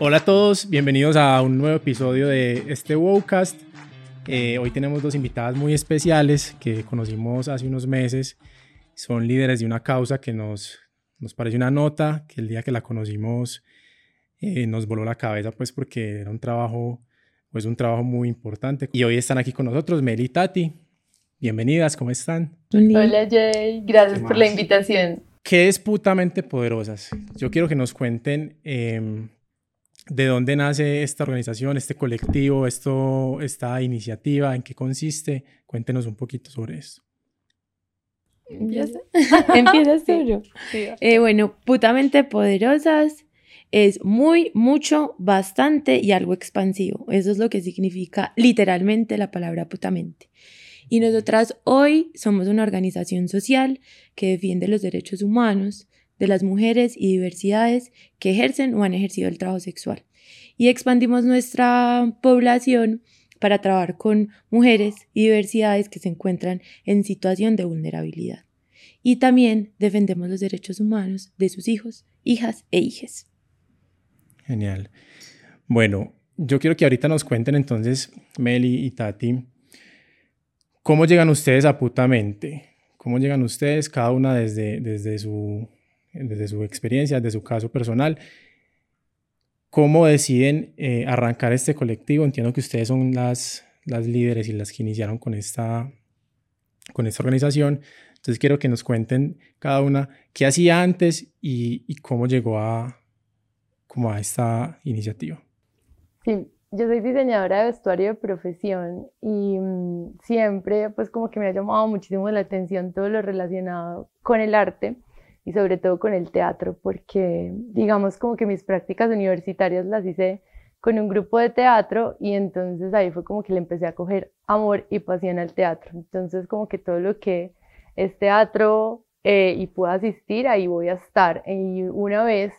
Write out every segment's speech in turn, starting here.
Hola a todos, bienvenidos a un nuevo episodio de este Wowcast. Eh, hoy tenemos dos invitadas muy especiales que conocimos hace unos meses. Son líderes de una causa que nos, nos parece una nota, que el día que la conocimos eh, nos voló la cabeza, pues porque era un trabajo, pues un trabajo muy importante. Y hoy están aquí con nosotros Meli y Tati. Bienvenidas, ¿cómo están? Hola Jay, gracias por la invitación. ¿Qué es Putamente Poderosas? Yo quiero que nos cuenten em, de dónde nace esta organización, este colectivo, esto, esta iniciativa, en qué consiste. Cuéntenos un poquito sobre esto. Empieza, Empieza tú. Eh, bueno, Putamente Poderosas es muy, mucho, bastante y algo expansivo. Eso es lo que significa literalmente la palabra putamente. Y nosotras hoy somos una organización social que defiende los derechos humanos de las mujeres y diversidades que ejercen o han ejercido el trabajo sexual. Y expandimos nuestra población para trabajar con mujeres y diversidades que se encuentran en situación de vulnerabilidad. Y también defendemos los derechos humanos de sus hijos, hijas e hijes. Genial. Bueno, yo quiero que ahorita nos cuenten entonces, Meli y Tati, ¿cómo llegan ustedes a Putamente? ¿Cómo llegan ustedes, cada una desde, desde, su, desde su experiencia, desde su caso personal? ¿Cómo deciden eh, arrancar este colectivo? Entiendo que ustedes son las, las líderes y las que iniciaron con esta, con esta organización. Entonces quiero que nos cuenten cada una qué hacía antes y, y cómo llegó a, como a esta iniciativa? Sí, yo soy diseñadora de vestuario de profesión y mm, siempre pues como que me ha llamado muchísimo la atención todo lo relacionado con el arte y sobre todo con el teatro porque digamos como que mis prácticas universitarias las hice con un grupo de teatro y entonces ahí fue como que le empecé a coger amor y pasión al teatro. Entonces como que todo lo que es teatro eh, y pueda asistir, ahí voy a estar. Y una vez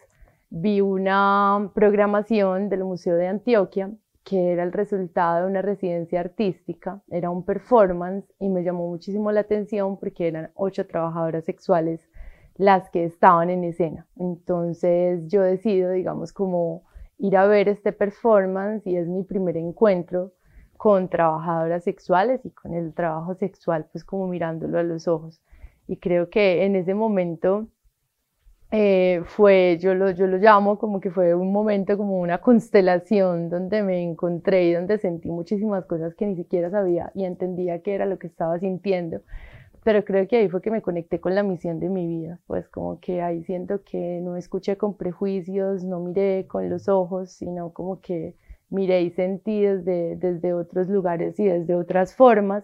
vi una programación del Museo de Antioquia que era el resultado de una residencia artística, era un performance y me llamó muchísimo la atención porque eran ocho trabajadoras sexuales las que estaban en escena. Entonces yo decido, digamos, como ir a ver este performance y es mi primer encuentro con trabajadoras sexuales y con el trabajo sexual, pues como mirándolo a los ojos. Y creo que en ese momento eh, fue, yo lo, yo lo llamo como que fue un momento, como una constelación donde me encontré y donde sentí muchísimas cosas que ni siquiera sabía y entendía qué era lo que estaba sintiendo. Pero creo que ahí fue que me conecté con la misión de mi vida, pues como que ahí siento que no escuché con prejuicios, no miré con los ojos, sino como que miré y sentí desde, desde otros lugares y desde otras formas.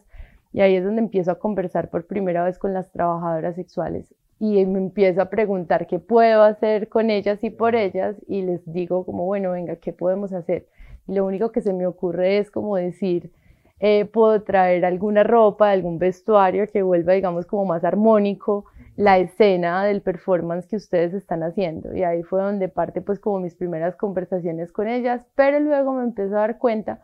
Y ahí es donde empiezo a conversar por primera vez con las trabajadoras sexuales y me empiezo a preguntar qué puedo hacer con ellas y por ellas y les digo como, bueno, venga, ¿qué podemos hacer? Y lo único que se me ocurre es como decir, eh, puedo traer alguna ropa, algún vestuario que vuelva, digamos, como más armónico la escena del performance que ustedes están haciendo. Y ahí fue donde parte pues como mis primeras conversaciones con ellas, pero luego me empiezo a dar cuenta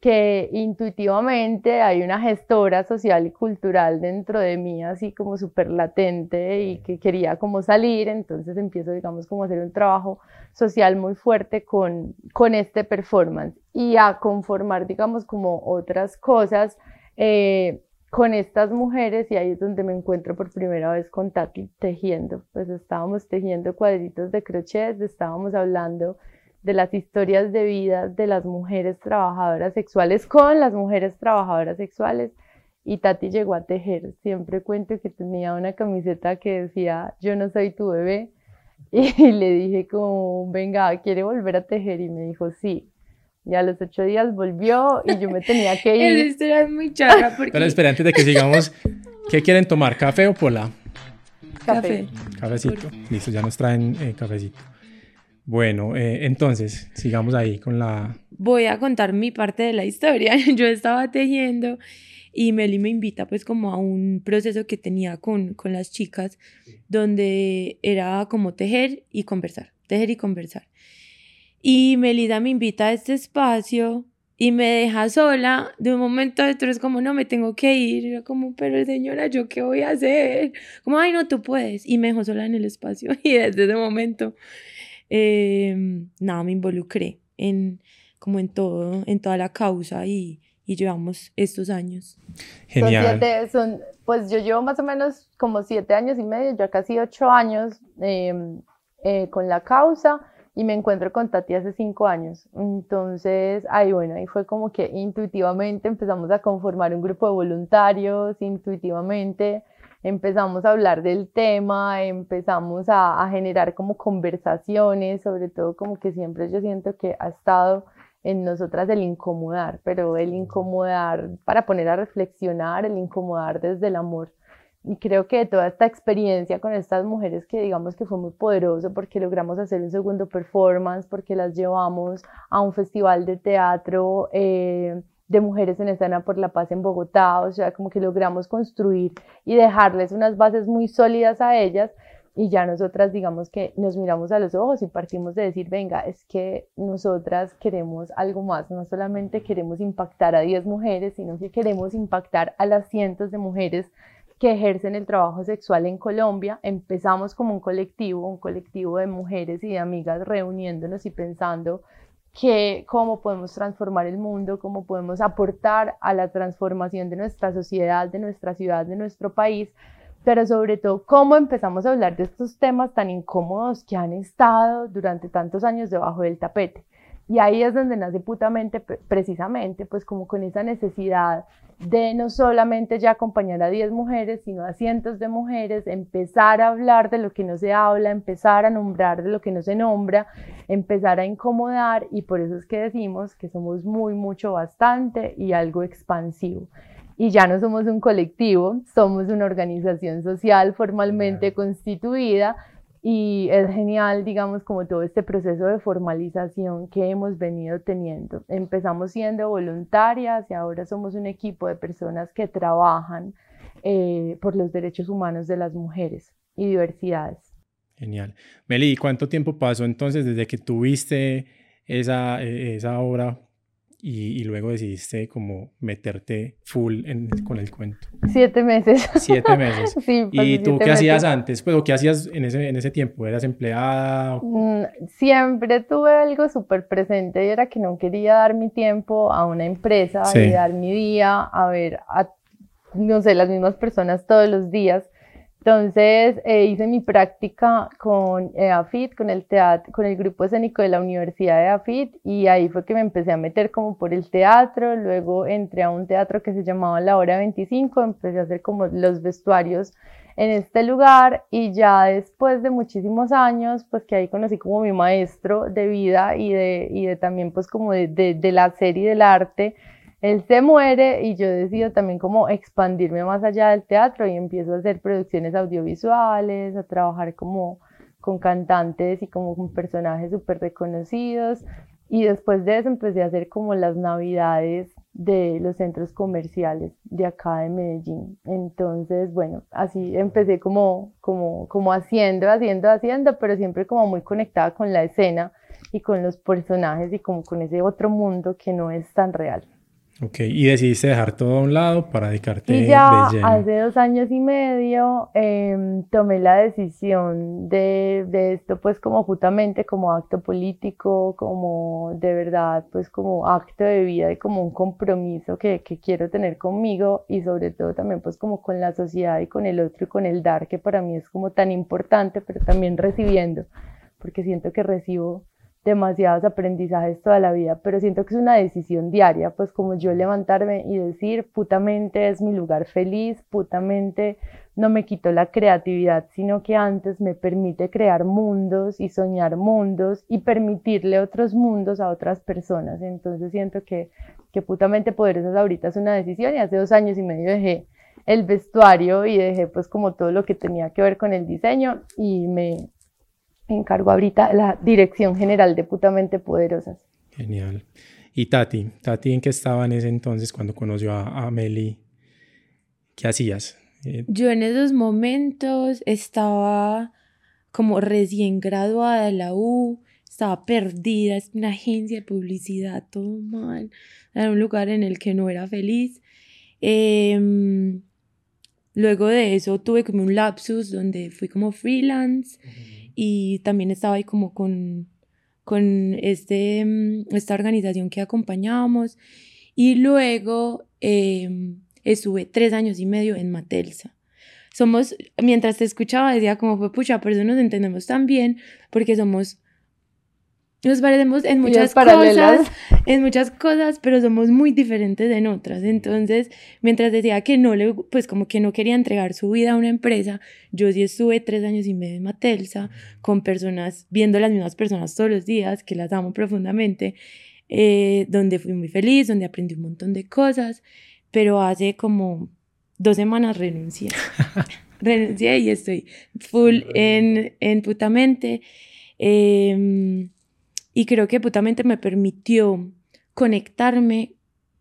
que intuitivamente hay una gestora social y cultural dentro de mí, así como súper latente y que quería como salir, entonces empiezo, digamos, como a hacer un trabajo social muy fuerte con, con este performance y a conformar, digamos, como otras cosas eh, con estas mujeres y ahí es donde me encuentro por primera vez con Tati tejiendo, pues estábamos tejiendo cuadritos de crochet, estábamos hablando de las historias de vida de las mujeres trabajadoras sexuales con las mujeres trabajadoras sexuales y Tati llegó a tejer. Siempre cuento que tenía una camiseta que decía yo no soy tu bebé y le dije como venga, ¿quiere volver a tejer? Y me dijo sí. Y a los ocho días volvió y yo me tenía que ir. Esa historia es muy charra porque... Pero espera, antes de que sigamos, ¿qué quieren tomar? ¿Café o pola? Café. Cafecito. Listo, ya nos traen eh, cafecito. Bueno, eh, entonces, sigamos ahí con la... Voy a contar mi parte de la historia. Yo estaba tejiendo y Meli me invita pues como a un proceso que tenía con, con las chicas donde era como tejer y conversar, tejer y conversar. Y Melida me invita a este espacio y me deja sola, de un momento a otro es como, no, me tengo que ir. Yo como, pero señora, ¿yo qué voy a hacer? Como, ay, no, tú puedes. Y me dejó sola en el espacio. Y desde ese momento, eh, nada, me involucré en, como en todo, en toda la causa y, y llevamos estos años. Genial. Son, pues yo llevo más o menos como siete años y medio, ya casi ocho años em, eh, con la causa y me encuentro con Tati hace cinco años. Entonces, ahí bueno, ahí fue como que intuitivamente empezamos a conformar un grupo de voluntarios, intuitivamente empezamos a hablar del tema, empezamos a, a generar como conversaciones, sobre todo como que siempre yo siento que ha estado en nosotras el incomodar, pero el incomodar para poner a reflexionar, el incomodar desde el amor. Y creo que toda esta experiencia con estas mujeres que digamos que fue muy poderoso porque logramos hacer un segundo performance, porque las llevamos a un festival de teatro eh, de mujeres en escena por la paz en Bogotá, o sea, como que logramos construir y dejarles unas bases muy sólidas a ellas y ya nosotras digamos que nos miramos a los ojos y partimos de decir, venga, es que nosotras queremos algo más, no solamente queremos impactar a 10 mujeres, sino que queremos impactar a las cientos de mujeres que ejercen el trabajo sexual en Colombia. Empezamos como un colectivo, un colectivo de mujeres y de amigas reuniéndonos y pensando que cómo podemos transformar el mundo, cómo podemos aportar a la transformación de nuestra sociedad, de nuestra ciudad, de nuestro país, pero sobre todo cómo empezamos a hablar de estos temas tan incómodos que han estado durante tantos años debajo del tapete. Y ahí es donde nace putamente, precisamente, pues como con esa necesidad de no solamente ya acompañar a 10 mujeres, sino a cientos de mujeres, empezar a hablar de lo que no se habla, empezar a nombrar de lo que no se nombra, empezar a incomodar y por eso es que decimos que somos muy, mucho, bastante y algo expansivo. Y ya no somos un colectivo, somos una organización social formalmente constituida y es genial, digamos, como todo este proceso de formalización que hemos venido teniendo. Empezamos siendo voluntarias y ahora somos un equipo de personas que trabajan eh, por los derechos humanos de las mujeres y diversidades. Genial. Meli, ¿cuánto tiempo pasó entonces desde que tuviste esa, e, esa obra y, luego decidiste como meterte full con el cuento. Siete meses. Siete meses. sí, ¿Y tú qué hacías antes? Pues, qué hacías en ese, en ese tiempo? ¿Eras empleada? Mm, siempre tuve algo súper presente y era que no quería dar mi tiempo a una empresa y dar mi día a ver a, no sé, las mismas personas todos los días entonces eh, hice mi práctica con EAFIT, con el, teatro, con el grupo escénico de la Universidad de EAFIT y ahí fue que me empecé a meter como por el teatro, luego entré a un teatro que se llamaba La Hora 25, empecé a hacer como los vestuarios en este lugar y ya después de muchísimos años, pues que ahí conocí como mi maestro de vida y de, y de también pues como de, de, de la serie del arte, él se muere y yo decido también como expandirme más allá del teatro y empiezo a hacer producciones audiovisuales, a trabajar como con cantantes y como con personajes súper reconocidos. Y después de eso empecé a hacer como las navidades de los centros comerciales de acá de Medellín. Entonces, bueno, así empecé como, como, como haciendo, haciendo, haciendo, pero siempre como muy conectada con la escena y con los personajes y como con ese otro mundo que no es tan real. Ok, y decidiste dejar todo a un lado para dedicarte y ya hace dos años y medio em, tomé la decisión de, de, esto pues como justamente como acto político, como de verdad pues como acto de vida y como un compromiso que, que quiero tener conmigo y sobre todo también pues como con la sociedad y con el otro y con el dar que para mí es como tan importante pero también recibiendo porque siento que recibo demasiados aprendizajes toda la vida, pero siento que es una decisión diaria, pues como yo levantarme y decir, putamente es mi lugar feliz, putamente no me quito la creatividad, sino que antes me permite crear mundos y soñar mundos y permitirle otros mundos a otras personas. Entonces siento que, que putamente poderosas ahorita es una decisión y hace dos años y medio dejé el vestuario y dejé pues como todo lo que tenía que ver con el diseño y me, encargo ahorita la Dirección General de Putamente Poderosas. Genial. ¿Y Tati? ¿Tati en qué estaba en ese entonces cuando conoció a, a Meli? ¿Qué hacías? Eh, Yo en esos momentos estaba como recién graduada de la U, estaba perdida, es una agencia de publicidad, todo mal, era un lugar en el que no era feliz. Em, luego de eso tuve como un lapsus donde fui como freelance y también estaba ahí como con, con este, em, esta organización que acompañábamos y luego em, estuve tres años y medio en Matelsa. Somos, mientras te escuchaba, decía como fue pucha, pero eso nos entendemos tan bien porque somos, nos parecemos en muchas cosas, en muchas cosas, pero somos muy diferentes en otras. Entonces, mientras decía que no le, pues como que no quería entregar su vida a una empresa, yo sí estuve tres años y medio en Matelsa con personas, viendo las mismas personas todos los días, que las amo profundamente, eh, donde fui muy feliz, donde aprendí un montón de cosas, pero hace como dos semanas renuncié. renuncié y estoy full en, en Putamente. Em, y creo que Putamente me permitió conectarme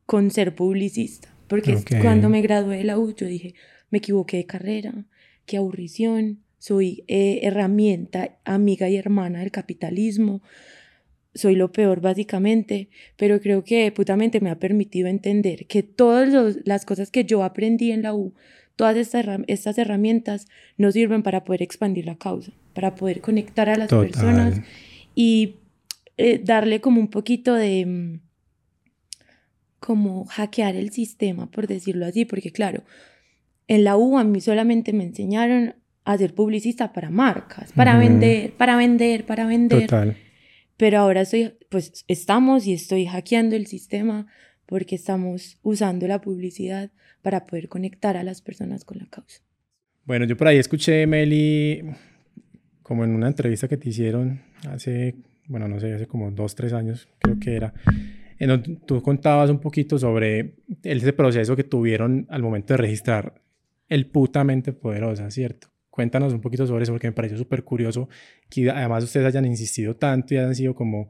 con ser publicista. Porque cuando me gradué de la U, yo dije, me equivoqué de carrera, qué aburrición, soy eh, herramienta, amiga y hermana del capitalismo, soy lo peor básicamente, pero creo que putamente me ha permitido entender que todas las cosas que yo aprendí en la U, todas estas, estas herramientas nos sirven para poder expandir la causa, para poder conectar a las personas y eh, darle como un poquito de mm, como hackear el sistema, por decirlo así, porque claro, en la U a mí solamente me enseñaron a ser publicista para marcas, para vender, para vender, para vender. Total pero ahora estoy, pues estamos y estoy hackeando el sistema porque estamos usando la publicidad para poder conectar a las personas con la causa. Bueno, yo por ahí escuché, Meli, como en una entrevista que te hicieron hace, bueno, no sé, hace como dos, tres años, creo que era, en donde tú contabas un poquito sobre ese proceso que tuvieron al momento de registrar el putamente poderosa, ¿cierto? Cuéntanos un poquito sobre eso porque me pareció súper curioso que además ustedes hayan insistido tanto y hayan sido como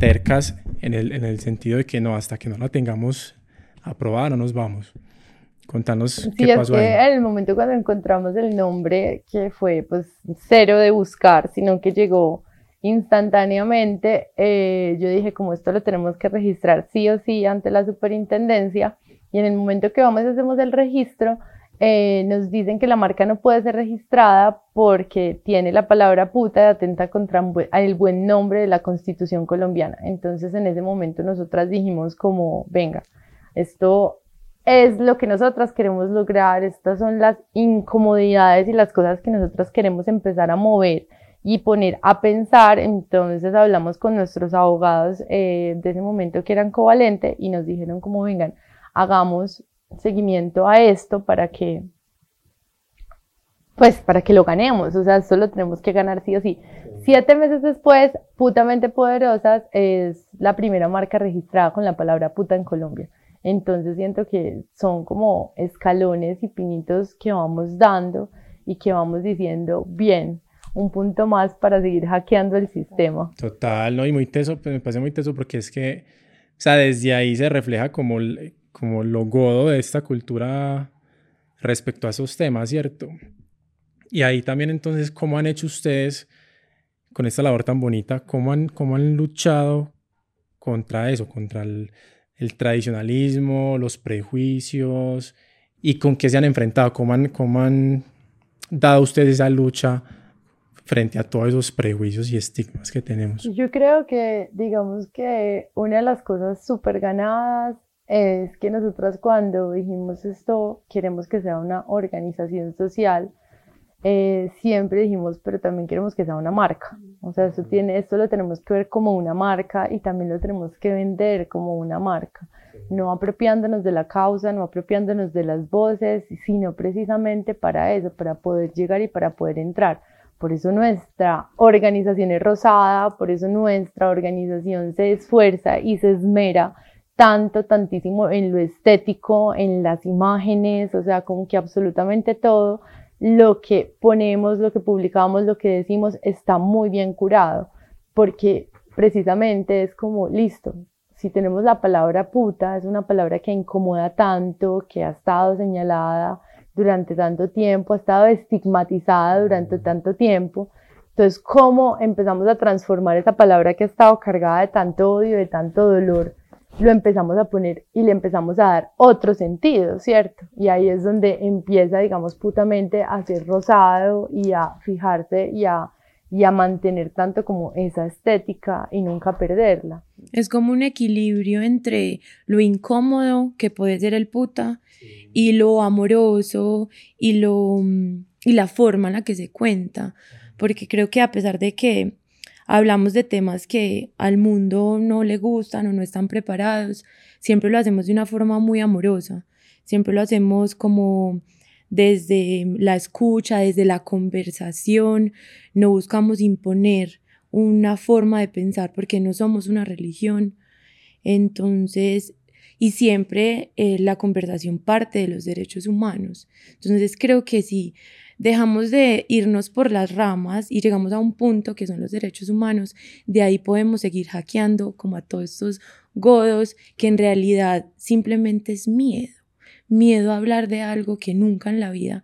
tercas en el, en el sentido de que no, hasta que no la tengamos aprobada no nos vamos. Contanos qué pasó ahí. En el momento cuando encontramos el nombre, que fue pues cero de buscar, sino que llegó instantáneamente, eh, yo dije como esto lo tenemos que registrar sí o sí ante la superintendencia y en el momento que vamos y hacemos el registro, eh, nos dicen que la marca no puede ser registrada porque tiene la palabra puta y atenta contra el buen nombre de la constitución colombiana. Entonces en ese momento nosotras dijimos como, venga, esto es lo que nosotras queremos lograr, estas son las incomodidades y las cosas que nosotras queremos empezar a mover y poner a pensar. Entonces hablamos con nuestros abogados eh, de ese momento que eran covalente y nos dijeron como, vengan, hagamos seguimiento a esto para que, pues, para que lo ganemos. O sea, esto lo tenemos que ganar sí o sí. Siete meses después, Putamente Poderosas es la primera marca registrada con la palabra puta en Colombia. Entonces siento que son como escalones y pinitos que vamos dando y que vamos diciendo, bien, un punto más para seguir hackeando el sistema. Total, ¿no? Y muy teso, pues me parece muy teso porque es que, o sea, desde ahí se refleja como como lo godo de esta cultura respecto a esos temas, ¿cierto? Y ahí también entonces, ¿cómo han hecho ustedes con esta labor tan bonita? ¿Cómo han, cómo han luchado contra eso, contra el, tradicionalismo, los prejuicios y con qué se han enfrentado? ¿Cómo han, cómo han dado ustedes esa lucha frente a todos esos prejuicios y estigmas que tenemos? Yo creo que, digamos que una de las cosas súper ganadas es que nosotros cuando dijimos esto, queremos que sea una organización social, eh, siempre dijimos, pero también queremos que sea una marca. O sea, esto, tiene, esto lo tenemos que ver como una marca y también lo tenemos que vender como una marca. No apropiándonos de la causa, no apropiándonos de las voces, sino precisamente para eso, para poder llegar y para poder entrar. Por eso nuestra organización es rosada, por eso nuestra organización se esfuerza y se esmera tanto, tantísimo en lo estético, en las imágenes, o sea, como que absolutamente todo lo que ponemos, lo que publicamos, lo que decimos está muy bien curado, porque precisamente es como, listo, si tenemos la palabra puta, es una palabra que incomoda tanto, que ha estado señalada durante tanto tiempo, ha estado estigmatizada durante tanto tiempo, Entonces, ¿cómo empezamos a transformar esa palabra que ha estado cargada de tanto odio, de tanto dolor? Lo empezamos a poner y le empezamos a dar otro sentido, ¿cierto? Y ahí es donde empieza, digamos, putamente a ser rosado y a fijarse y a, y a mantener tanto como esa estética y nunca perderla. Es como un equilibrio entre lo incómodo que puede ser el puta y lo amoroso y, lo, y la forma en la que se cuenta porque creo que a pesar de que hablamos de temas que al mundo no le gustan o no están preparados, siempre lo hacemos de una forma muy amorosa, siempre lo hacemos como desde la escucha, desde la conversación, no buscamos imponer una forma de pensar porque no somos una religión. Entonces, y siempre eh, la conversación parte de los derechos humanos. Entonces, creo que si dejamos de irnos por las ramas y llegamos a un punto que son los derechos humanos, de ahí podemos seguir hackeando como a todos estos godos que en realidad simplemente es miedo, miedo a hablar de algo que nunca en la vida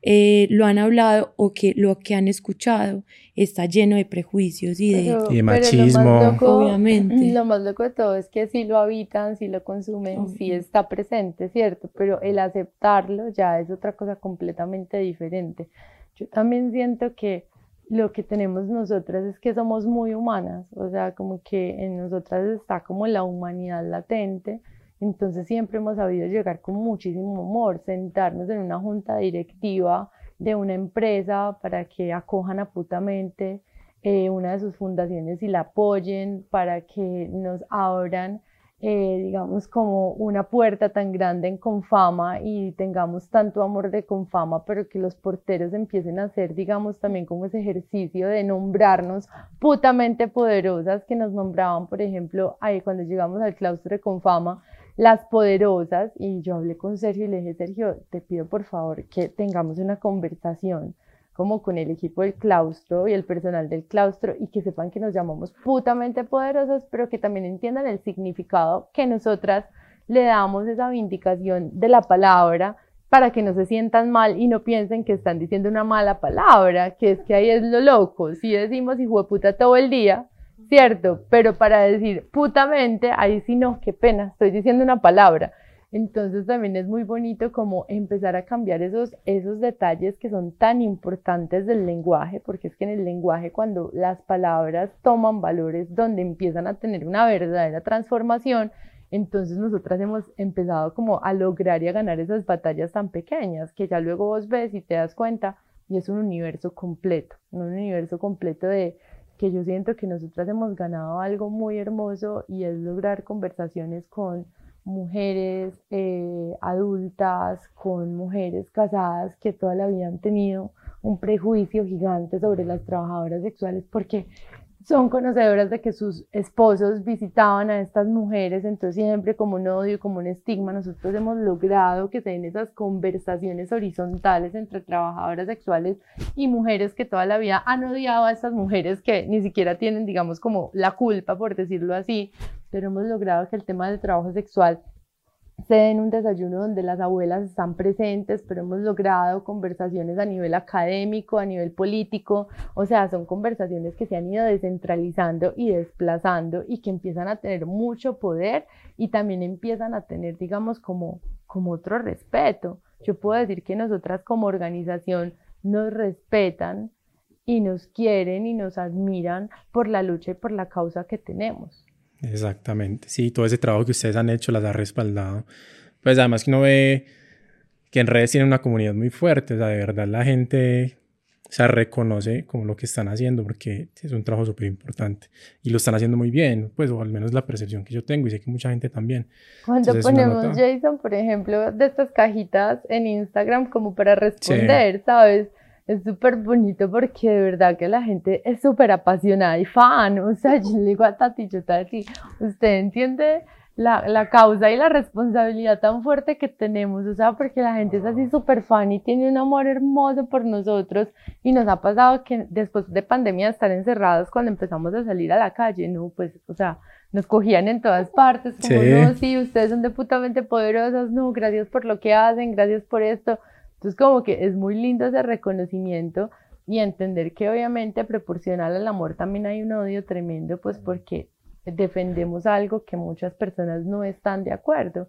eh, lo han hablado o que lo que han escuchado está lleno de prejuicios y de, machismo. obviamente. Lo más loco de todo es que si lo habitan, si lo consumen, si está presente, ¿cierto? Pero el aceptarlo ya es otra cosa completamente diferente. Yo también siento que lo que tenemos nosotras es que somos muy humanas, o sea, como que en nosotras está como la humanidad latente entonces siempre hemos sabido llegar con muchísimo humor, sentarnos en una junta directiva de una empresa para que acojan a putamente eh, una de sus fundaciones y la apoyen, para que nos abran, eh, digamos, como una puerta tan grande en Confama y tengamos tanto amor de Confama, pero que los porteros empiecen a hacer, digamos, también como ese ejercicio de nombrarnos putamente poderosas que nos nombraban, por ejemplo, ahí cuando llegamos al claustro de Confama, las poderosas, y yo hablé con Sergio y le dije, Sergio, te pido por favor que tengamos una conversación como con el equipo del claustro y el personal del claustro y que sepan que nos llamamos putamente poderosas, pero que también entiendan el significado que nosotras le damos esa vindicación de la palabra para que no se sientan mal y no piensen que están diciendo una mala palabra, que es que ahí es lo loco. Si decimos hijo de puta todo el día, ¿cierto? Pero para decir putamente, ahí sí no, qué pena, estoy diciendo una palabra. Entonces también es muy bonito como empezar a cambiar esos, esos detalles que son tan importantes del lenguaje, porque es que en el lenguaje cuando las palabras toman valores donde empiezan a tener una verdadera transformación, entonces nosotras hemos empezado como a lograr y a ganar esas batallas tan pequeñas que ya luego vos ves y te das cuenta y es un universo completo, un universo completo de, que yo siento que nosotras hemos ganado algo muy hermoso y es lograr conversaciones con mujeres eh, adultas, con mujeres casadas que toda la han tenido un prejuicio gigante sobre las trabajadoras sexuales porque son conocedoras de que sus esposos visitaban a estas mujeres, entonces siempre como un odio, como un estigma, nosotros hemos logrado que se den esas conversaciones horizontales entre trabajadoras sexuales y mujeres que toda la vida han odiado a estas mujeres que ni siquiera tienen, digamos, como la culpa, por decirlo así, pero hemos logrado que el tema del trabajo sexual se den un desayuno donde las abuelas están presentes, pero hemos logrado conversaciones a nivel académico, a nivel político, o sea, son conversaciones que se han ido descentralizando y desplazando y que empiezan a tener mucho poder y también empiezan a tener, digamos, como, como otro respeto. Yo puedo decir que nosotras como organización nos respetan y nos quieren y nos admiran por la lucha y por la causa que tenemos. Exactamente, sí, todo ese trabajo que ustedes han hecho las ha respaldado. Pues además que uno ve que en redes tienen una comunidad muy fuerte, o sea, de verdad la gente se reconoce como lo que están haciendo porque es un trabajo súper importante y lo están haciendo muy bien, pues o al menos la percepción que yo tengo y sé que mucha gente también. Cuando ponemos Jason, por ejemplo, de estas cajitas en Instagram como para responder, ¿sabes? Es súper bonito porque de verdad que la gente es súper apasionada y fan. O sea, yo le digo a Tati, yo Tati, usted entiende la, la, causa y la responsabilidad tan fuerte que tenemos, o sea, porque la gente es así súper fan y tiene un amor hermoso por nosotros y nos ha pasado que después de pandemia estar encerrados cuando empezamos a salir a la calle, no, pues, o sea, nos cogían en todas partes, como, sí. no, sí, ustedes son deputamente poderosos, no, gracias por lo que hacen, gracias por esto, entonces como que es muy lindo ese reconocimiento y entender que obviamente proporcional al amor también hay un odio tremendo, pues porque defendemos algo que muchas personas no están de acuerdo.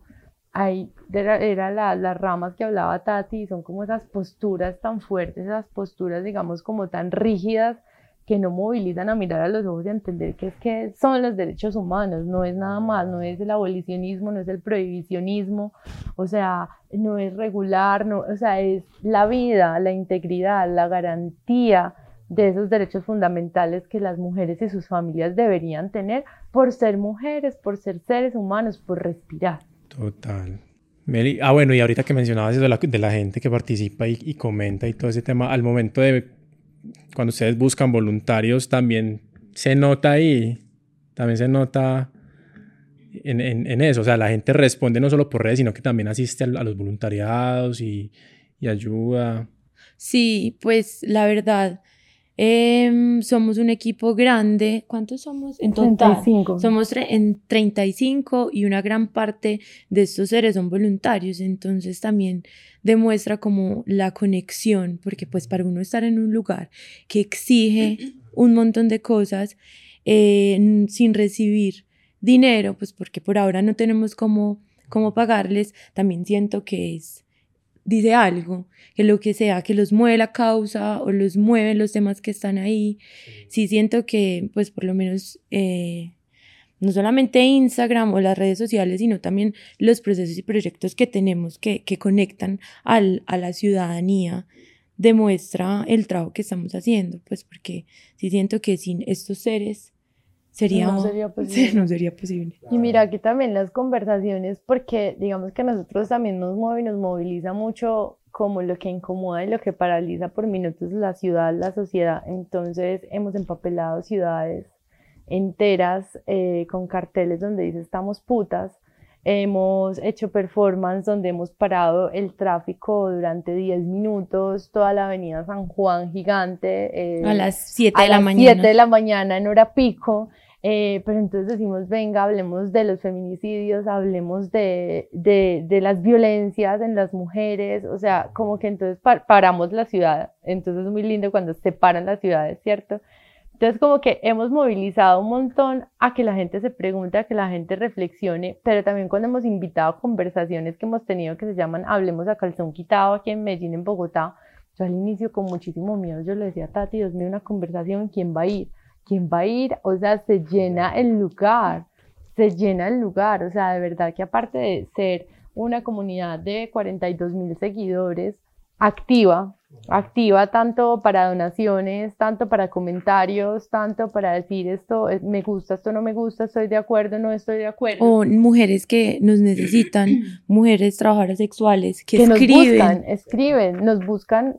Ahí era, era la, las ramas que hablaba Tati, son como esas posturas tan fuertes, esas posturas, digamos, como tan rígidas que no movilizan a mirar a los ojos y a entender que es que son los derechos humanos, no es nada más, no es el abolicionismo, no es el prohibicionismo, o sea, no es regular, no, o sea, es la vida, la integridad, la garantía de esos derechos fundamentales que las mujeres y sus familias deberían tener por ser mujeres, por ser seres humanos, por respirar. Total. Meli, ah, bueno, y ahorita que mencionabas eso de la, de la gente que participa y, y comenta y todo ese tema, al momento de cuando ustedes buscan voluntarios, también se nota ahí, también se nota en, en, eso. O sea, la gente responde no solo por redes, sino que también asiste a, los voluntariados y, y, ayuda. Sí, pues la verdad, em, somos un equipo grande. ¿Cuántos somos en total? 35. Somos en 35 y una gran parte de estos seres son voluntarios. Entonces también demuestra como la conexión, porque pues para uno estar en un lugar que exige un montón de cosas eh, sin recibir dinero, pues porque por ahora no tenemos cómo, cómo pagarles, también siento que es dice algo, que lo que sea, que los mueve la causa o los mueven los temas que están ahí. Sí siento que, pues por lo menos eh, no solamente Instagram o las redes sociales, sino también los procesos y proyectos que tenemos que, que conectan al, a la ciudadanía, demuestra el trabajo que estamos haciendo, pues porque sí siento que sin estos seres sería, no sería posible. no sería posible. Y mira aquí también las conversaciones, porque digamos que a nosotros también nos mueve y nos moviliza mucho como lo que incomoda y lo que paraliza por minutos la ciudad, la sociedad. Entonces hemos empapelado ciudades enteras eh, con carteles donde dice estamos putas. Hemos hecho performance donde hemos parado el tráfico durante 10 minutos, toda la avenida San Juan gigante. Eh, a las 7 de la mañana. 7 de la mañana en hora pico. Eh, pero entonces decimos, venga, hablemos de los feminicidios, hablemos de, de, de las violencias en las mujeres, o sea, como que entonces paramos la ciudad. Entonces es muy lindo cuando se paran las ciudades, ¿cierto? Entonces, como que hemos movilizado un montón a que la gente se pregunte, a que la gente reflexione, pero también cuando hemos invitado a conversaciones que hemos tenido que se llaman Hablemos a calzón quitado aquí en Medellín, en Bogotá, yo al inicio con muchísimo miedo, yo le decía a Tati, Dios mío, una conversación, ¿quién va a ir? ¿Quién va a ir? O sea, se llena el lugar, se llena el lugar, o sea, de verdad que aparte de ser una comunidad de 42 mil seguidores activa, activa tanto para donaciones, tanto para comentarios, tanto para decir esto me gusta, esto no me gusta, estoy de acuerdo, no estoy de acuerdo. O mujeres que nos necesitan, mujeres trabajadoras sexuales que, escriben. Nos buscan, escriben, nos buscan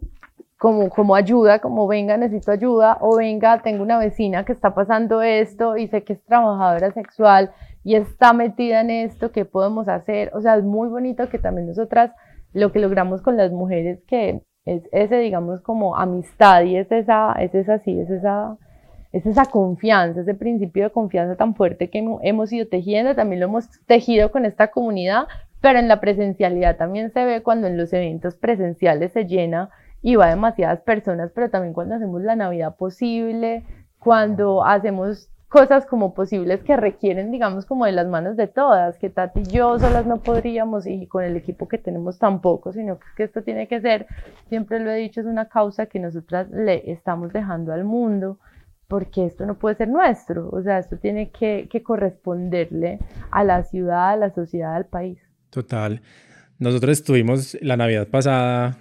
como, como ayuda, como venga, necesito ayuda, o venga, tengo una vecina que está pasando esto y sé que es trabajadora sexual y está metida en esto, ¿qué podemos hacer? O sea, es muy bonito que también nosotras lo que logramos con las mujeres que es ese, digamos, como amistad y es esa, es esa, sí, es esa, es esa confianza, ese principio de confianza tan fuerte que hemos ido tejiendo, también lo hemos tejido con esta comunidad, pero en la presencialidad también se ve cuando en los eventos presenciales se llena y va demasiadas personas, pero también cuando hacemos la Navidad posible, cuando hacemos cosas como posibles que requieren, digamos, como de las manos de todas, que Tati y yo solas no podríamos y con el equipo que tenemos tampoco, sino que esto tiene que ser, siempre lo he dicho, es una causa que nosotras le estamos dejando al mundo, porque esto no puede ser nuestro, o sea, esto tiene que, que corresponderle a la ciudad, a la sociedad, al país. Total. Nosotros estuvimos la Navidad pasada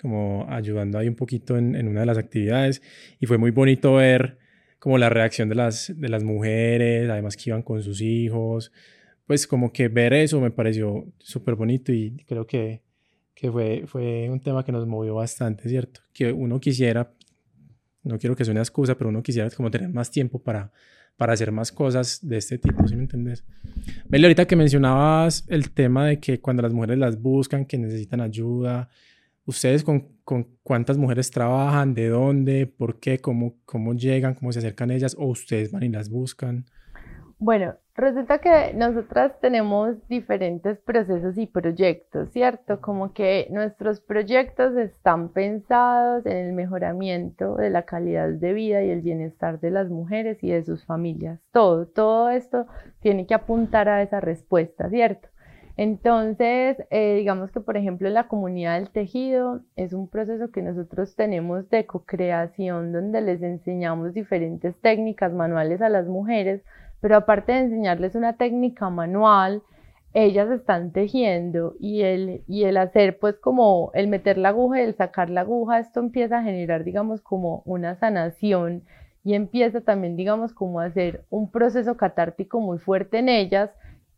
como ayudando ahí un poquito en, en una de las actividades y fue muy bonito ver como la reacción de las, de las mujeres, además que iban con sus hijos, pues como que ver eso me pareció súper bonito y creo que, que fue, fue un tema que nos movió bastante, ¿cierto? Que uno quisiera, no quiero que suene excusa, pero uno quisiera como tener más tiempo para, para hacer más cosas de este tipo, ¿sí me entendés? Meli, ahorita que mencionabas el tema de que cuando las mujeres las buscan, que necesitan ayuda, ¿Ustedes con, con, cuántas mujeres trabajan? ¿De dónde? ¿Por qué? ¿Cómo, ¿Cómo llegan? ¿Cómo se acercan ellas? ¿O ustedes van y las buscan? Bueno, resulta que nosotras tenemos diferentes procesos y proyectos, ¿cierto? Como que nuestros proyectos están pensados en el mejoramiento de la calidad de vida y el bienestar de las mujeres y de sus familias. Todo, todo esto tiene que apuntar a esa respuesta, ¿cierto? Entonces, eh, digamos que, por ejemplo, la comunidad del tejido es un proceso que nosotros tenemos de co-creación donde les enseñamos diferentes técnicas manuales a las mujeres, pero aparte de enseñarles una técnica manual, ellas están tejiendo y el, y el hacer, pues como el meter la aguja y el sacar la aguja, esto empieza a generar, digamos, como una sanación y empieza también, digamos, como a hacer un proceso catártico muy fuerte en ellas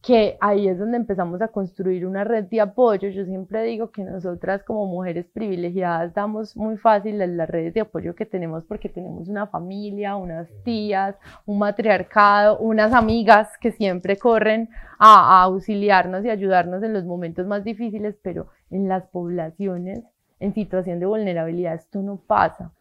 que ahí es donde empezamos a construir una red de apoyo. Yo siempre digo que nosotras como mujeres privilegiadas damos muy fácil las redes de apoyo que tenemos porque tenemos una familia, unas tías, un matriarcado, unas amigas que siempre corren a, auxiliarnos y ayudarnos en los momentos más difíciles, pero en las poblaciones en situación de vulnerabilidad esto no pasa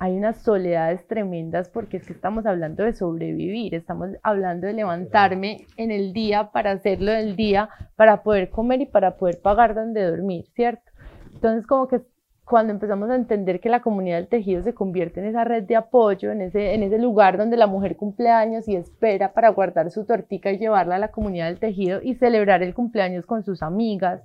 hay unas soledades tremendas porque es que estamos hablando de sobrevivir, estamos hablando de levantarme en el día para hacerlo del día, para poder comer y para poder pagar donde dormir, ¿cierto? Entonces como que cuando empezamos a entender que la comunidad del tejido se convierte en esa red de apoyo, en ese, en ese lugar donde la mujer cumple años y espera para guardar su tortica y llevarla a la comunidad del tejido y celebrar el cumpleaños con sus amigas,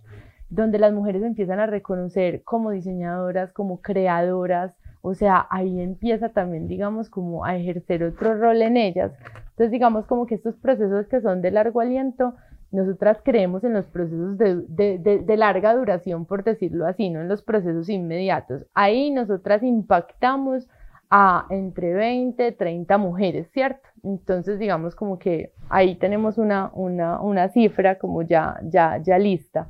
donde las mujeres empiezan a reconocer como diseñadoras, como creadoras, o sea, ahí empieza también, digamos, como a ejercer otro rol en ellas. Entonces, digamos, como que estos procesos que son de largo aliento, nosotras creemos en los procesos de, larga duración, por decirlo así, no en los procesos inmediatos. Ahí nosotras impactamos a entre 20, 30 mujeres, ¿cierto? Entonces, digamos como que ahí tenemos una, una, una cifra como ya, ya, ya lista.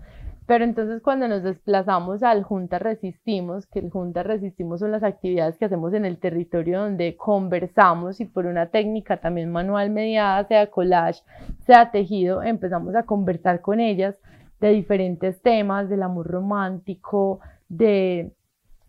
Pero entonces cuando nos desplazamos al Junta Resistimos, que el Junta Resistimos son las actividades que hacemos en el territorio donde conversamos y por una técnica también manual mediada, sea collage, sea tejido, empezamos a conversar con ellas de diferentes temas, del amor romántico, de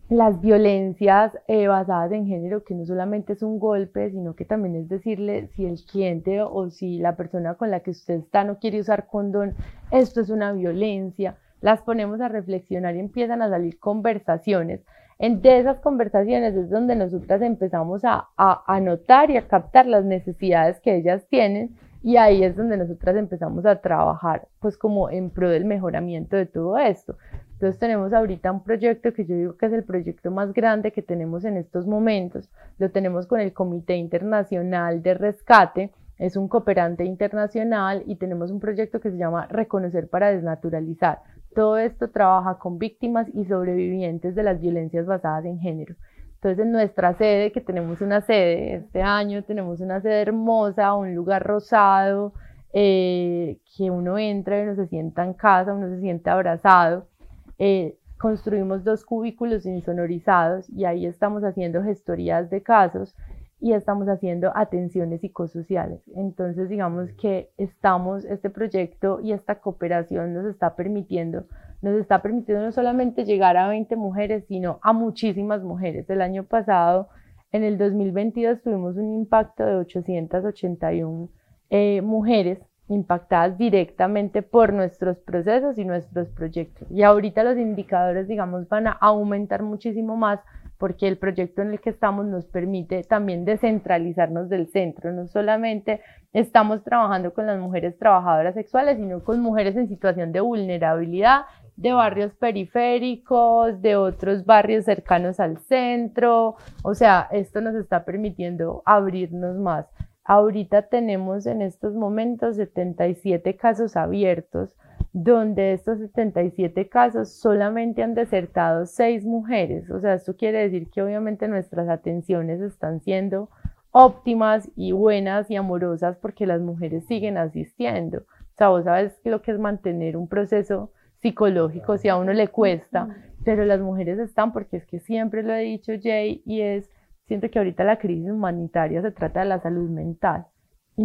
las violencias eh, basadas en género, que no solamente es un golpe, sino que también es decirle si el cliente o si la persona con la que usted está no quiere usar condón, esto es una violencia las ponemos a reflexionar y empiezan a salir conversaciones. En de esas conversaciones es donde nosotras empezamos a, a, notar y a captar las necesidades que ellas tienen y ahí es donde nosotras empezamos a trabajar pues como en pro del mejoramiento de todo esto. Entonces tenemos ahorita un proyecto que yo digo que es el proyecto más grande que tenemos en estos momentos. Lo tenemos con el Comité Internacional de Rescate, es un cooperante internacional y tenemos un proyecto que se llama Reconocer para Desnaturalizar. Todo esto trabaja con víctimas y sobrevivientes de las violencias basadas en género. Entonces, en nuestra sede, que tenemos una sede este año, tenemos una sede hermosa, un lugar rosado, eh, que uno entra y uno se sienta en casa, uno se siente abrazado. Eh, construimos dos cubículos insonorizados y ahí estamos haciendo gestorías de casos y estamos haciendo atenciones psicosociales. Entonces, digamos que estamos, este proyecto y esta cooperación nos está permitiendo, nos está permitiendo no solamente llegar a 20 mujeres, sino a muchísimas mujeres. El año pasado, en el 2022, tuvimos un impacto de 881 eh, mujeres impactadas directamente por nuestros procesos y nuestros proyectos. Y ahorita los indicadores, digamos, van a aumentar muchísimo más porque el proyecto en el que estamos nos permite también descentralizarnos del centro. No solamente estamos trabajando con las mujeres trabajadoras sexuales, sino con mujeres en situación de vulnerabilidad de barrios periféricos, de otros barrios cercanos al centro. O sea, esto nos está permitiendo abrirnos más. Ahorita tenemos en estos momentos 77 casos abiertos donde de estos 77 casos solamente han desertado 6 mujeres. O sea, esto quiere decir que obviamente nuestras atenciones están siendo óptimas y buenas y amorosas porque las mujeres siguen asistiendo. O sea, vos sabes lo que es mantener un proceso psicológico, si a uno le cuesta, pero las mujeres están porque es que siempre lo he dicho Jay y es, siento que ahorita la crisis humanitaria se trata de la salud mental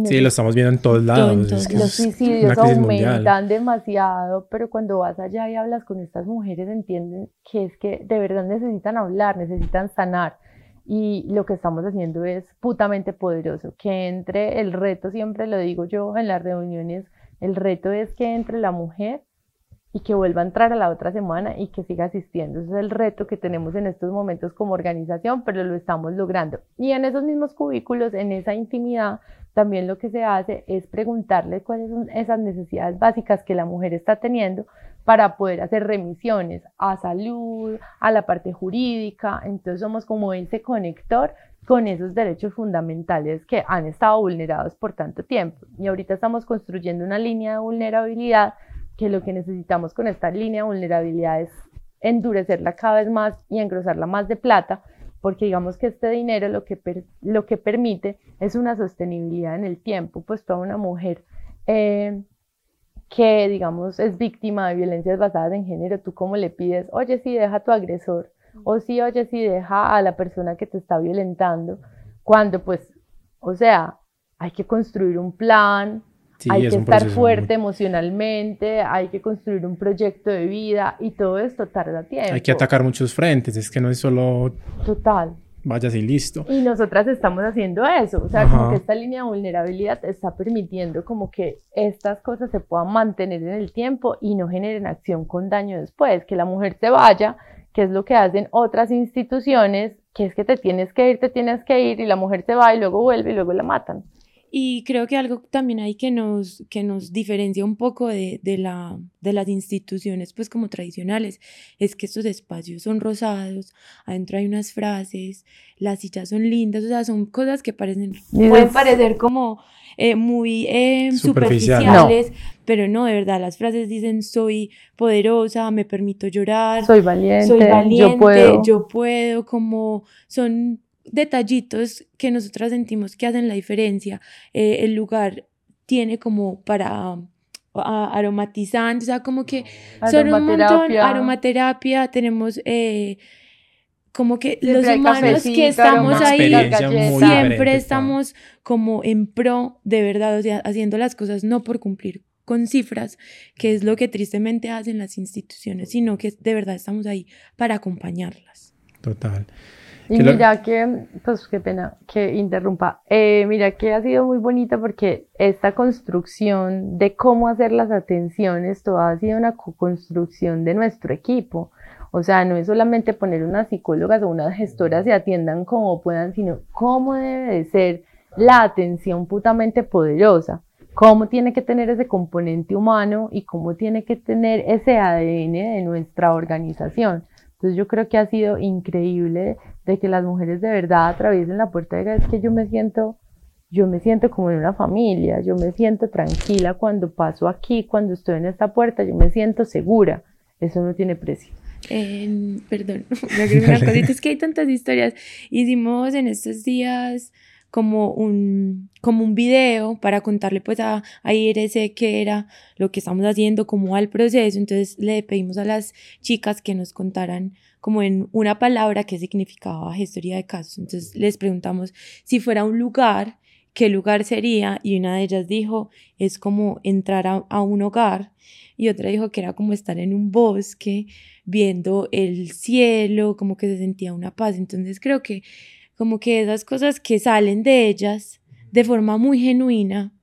Sí, lo estamos viendo en todos lados. los suicidios aumentan demasiado, pero cuando vas allá y hablas con estas mujeres entienden que es que de verdad necesitan hablar, necesitan sanar. y lo que estamos haciendo es putamente poderoso. Que entre el reto, siempre lo digo yo en las reuniones, el reto es que entre la mujer y que vuelva a entrar a la otra semana y que siga asistiendo. Ese es el reto que tenemos en estos momentos como organización, pero lo estamos logrando. Y en esos mismos cubículos, en esa intimidad, también lo que se hace es preguntarle cuáles son esas necesidades básicas que la mujer está teniendo para poder hacer remisiones a salud, a la parte jurídica. Entonces somos como ese conector con esos derechos fundamentales que han estado vulnerados por tanto tiempo. Y ahorita estamos construyendo una línea de vulnerabilidad que lo que necesitamos con esta línea de vulnerabilidad es endurecerla cada vez más y engrosarla más de plata, porque digamos que este dinero lo que, lo que permite es una sostenibilidad en el tiempo, pues toda una mujer eh, que digamos es víctima de violencias basadas en género, tú cómo le pides, oye, sí, deja a tu agresor, o sí, oye, sí, deja a la persona que te está violentando, cuando pues, o sea, hay que construir un plan, hay que estar fuerte emocionalmente, hay que construir un proyecto de vida y todo esto tarda tiempo. Hay que atacar muchos frentes, es que no es solo... Total. Vayas y listo. Y nosotras estamos haciendo eso, o sea, como que esta línea de vulnerabilidad está permitiendo como que estas cosas se puedan mantener en el tiempo y no generen acción con daño después, que la mujer se vaya, que es lo que hacen otras instituciones, que es que te tienes que ir, te tienes que ir y la mujer se va y luego vuelve y luego la matan. Y creo que algo también hay que nos, que nos diferencia un poco de, de, la, de las instituciones, pues como tradicionales, es que estos espacios son rosados, adentro hay unas frases, las sillas son lindas, o sea, son cosas que parecen, pueden parecer como eh, muy eh, superficiales, pero no, de verdad, las frases dicen soy poderosa, me permito llorar, soy valiente, soy valiente yo puedo, yo puedo como son detallitos que nosotras sentimos que hacen la diferencia. Eh, el lugar tiene como para aromatizantes, o sea, como que son un montón, aromaterapia, tenemos eh, como que los humanos que estamos ahí siempre estamos como en pro de verdad, o sea, haciendo las cosas no por cumplir con cifras, que es lo que tristemente hacen las instituciones, sino que de verdad estamos ahí para acompañarlas. Total. Y mira que, pues qué pena que interrumpa, eh, mira que ha sido muy bonita porque esta construcción de cómo hacer las atenciones, todo ha sido una construcción de nuestro equipo. O sea, no es solamente poner unas psicólogas o unas gestoras y atiendan como puedan, sino cómo debe de ser la atención putamente poderosa, cómo tiene que tener ese componente humano y cómo tiene que tener ese ADN de nuestra organización. Entonces yo creo que ha sido increíble de que las mujeres de verdad atraviesen la puerta de es que yo me siento, yo me siento como en una familia, yo me siento tranquila cuando paso aquí, cuando estoy en esta puerta, yo me siento segura. Eso no tiene precio. perdón, una cosita, es que hay tantas historias. Hicimos en estos días como un, como un video para contarle pues a, a IRC qué era lo que estamos haciendo, cómo va el proceso. Entonces le pedimos a las chicas que nos contaran como en una palabra qué significaba gestoría de casos. Entonces les preguntamos si fuera un lugar, qué lugar sería y una de ellas dijo es como entrar a, a un hogar y otra dijo que era como estar en un bosque viendo el cielo, como que se sentía una paz. Entonces creo que como que esas cosas que salen de ellas de forma muy genuina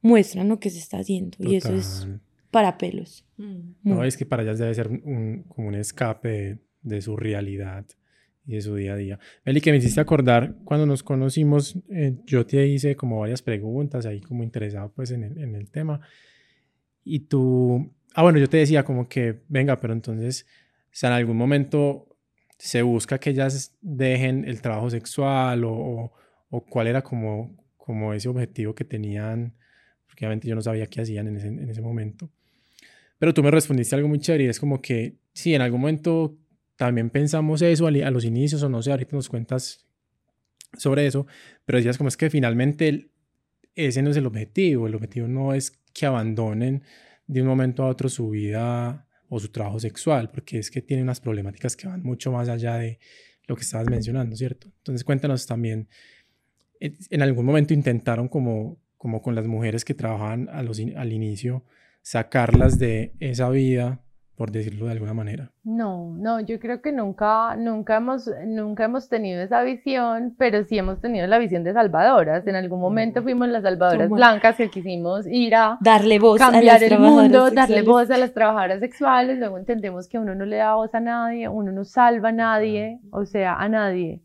muestran lo que se está haciendo y eso es para pelos. Mm. No, es que para ellas debe ser un, como un escape de, su realidad y de su día a día. Meli, que me hiciste acordar, cuando nos conocimos, eh, yo te hice como varias preguntas ahí como interesado pues en el, en el tema y tú, ah bueno, yo te decía como que, venga, pero entonces, o sea, en algún momento se busca que ellas dejen el trabajo sexual o, o, cuál era como, como ese objetivo que tenían, porque obviamente yo no sabía qué hacían en ese, en ese momento. Pero tú me respondiste algo muy chévere y es como que sí, en algún momento también pensamos eso a, los inicios o no sé, ahorita nos cuentas sobre eso, pero decías como es que finalmente ese no es el objetivo, el objetivo no es que abandonen de un momento a otro su vida o su trabajo sexual, porque es que tiene unas problemáticas que van mucho más allá de lo que estabas mencionando, ¿cierto? Entonces cuéntanos también, en algún momento intentaron como, como con las mujeres que trabajaban a los, al inicio, sacarlas de esa vida, por decirlo de alguna manera. No, no, yo creo que nunca, nunca hemos, nunca hemos tenido esa visión, pero sí hemos tenido la visión de salvadoras. En algún momento fuimos las salvadoras blancas que quisimos ir a darle voz cambiar el mundo, darle voz a las trabajadoras sexuales. Luego entendemos que uno no le da voz a nadie, uno no salva a nadie, o sea, a nadie.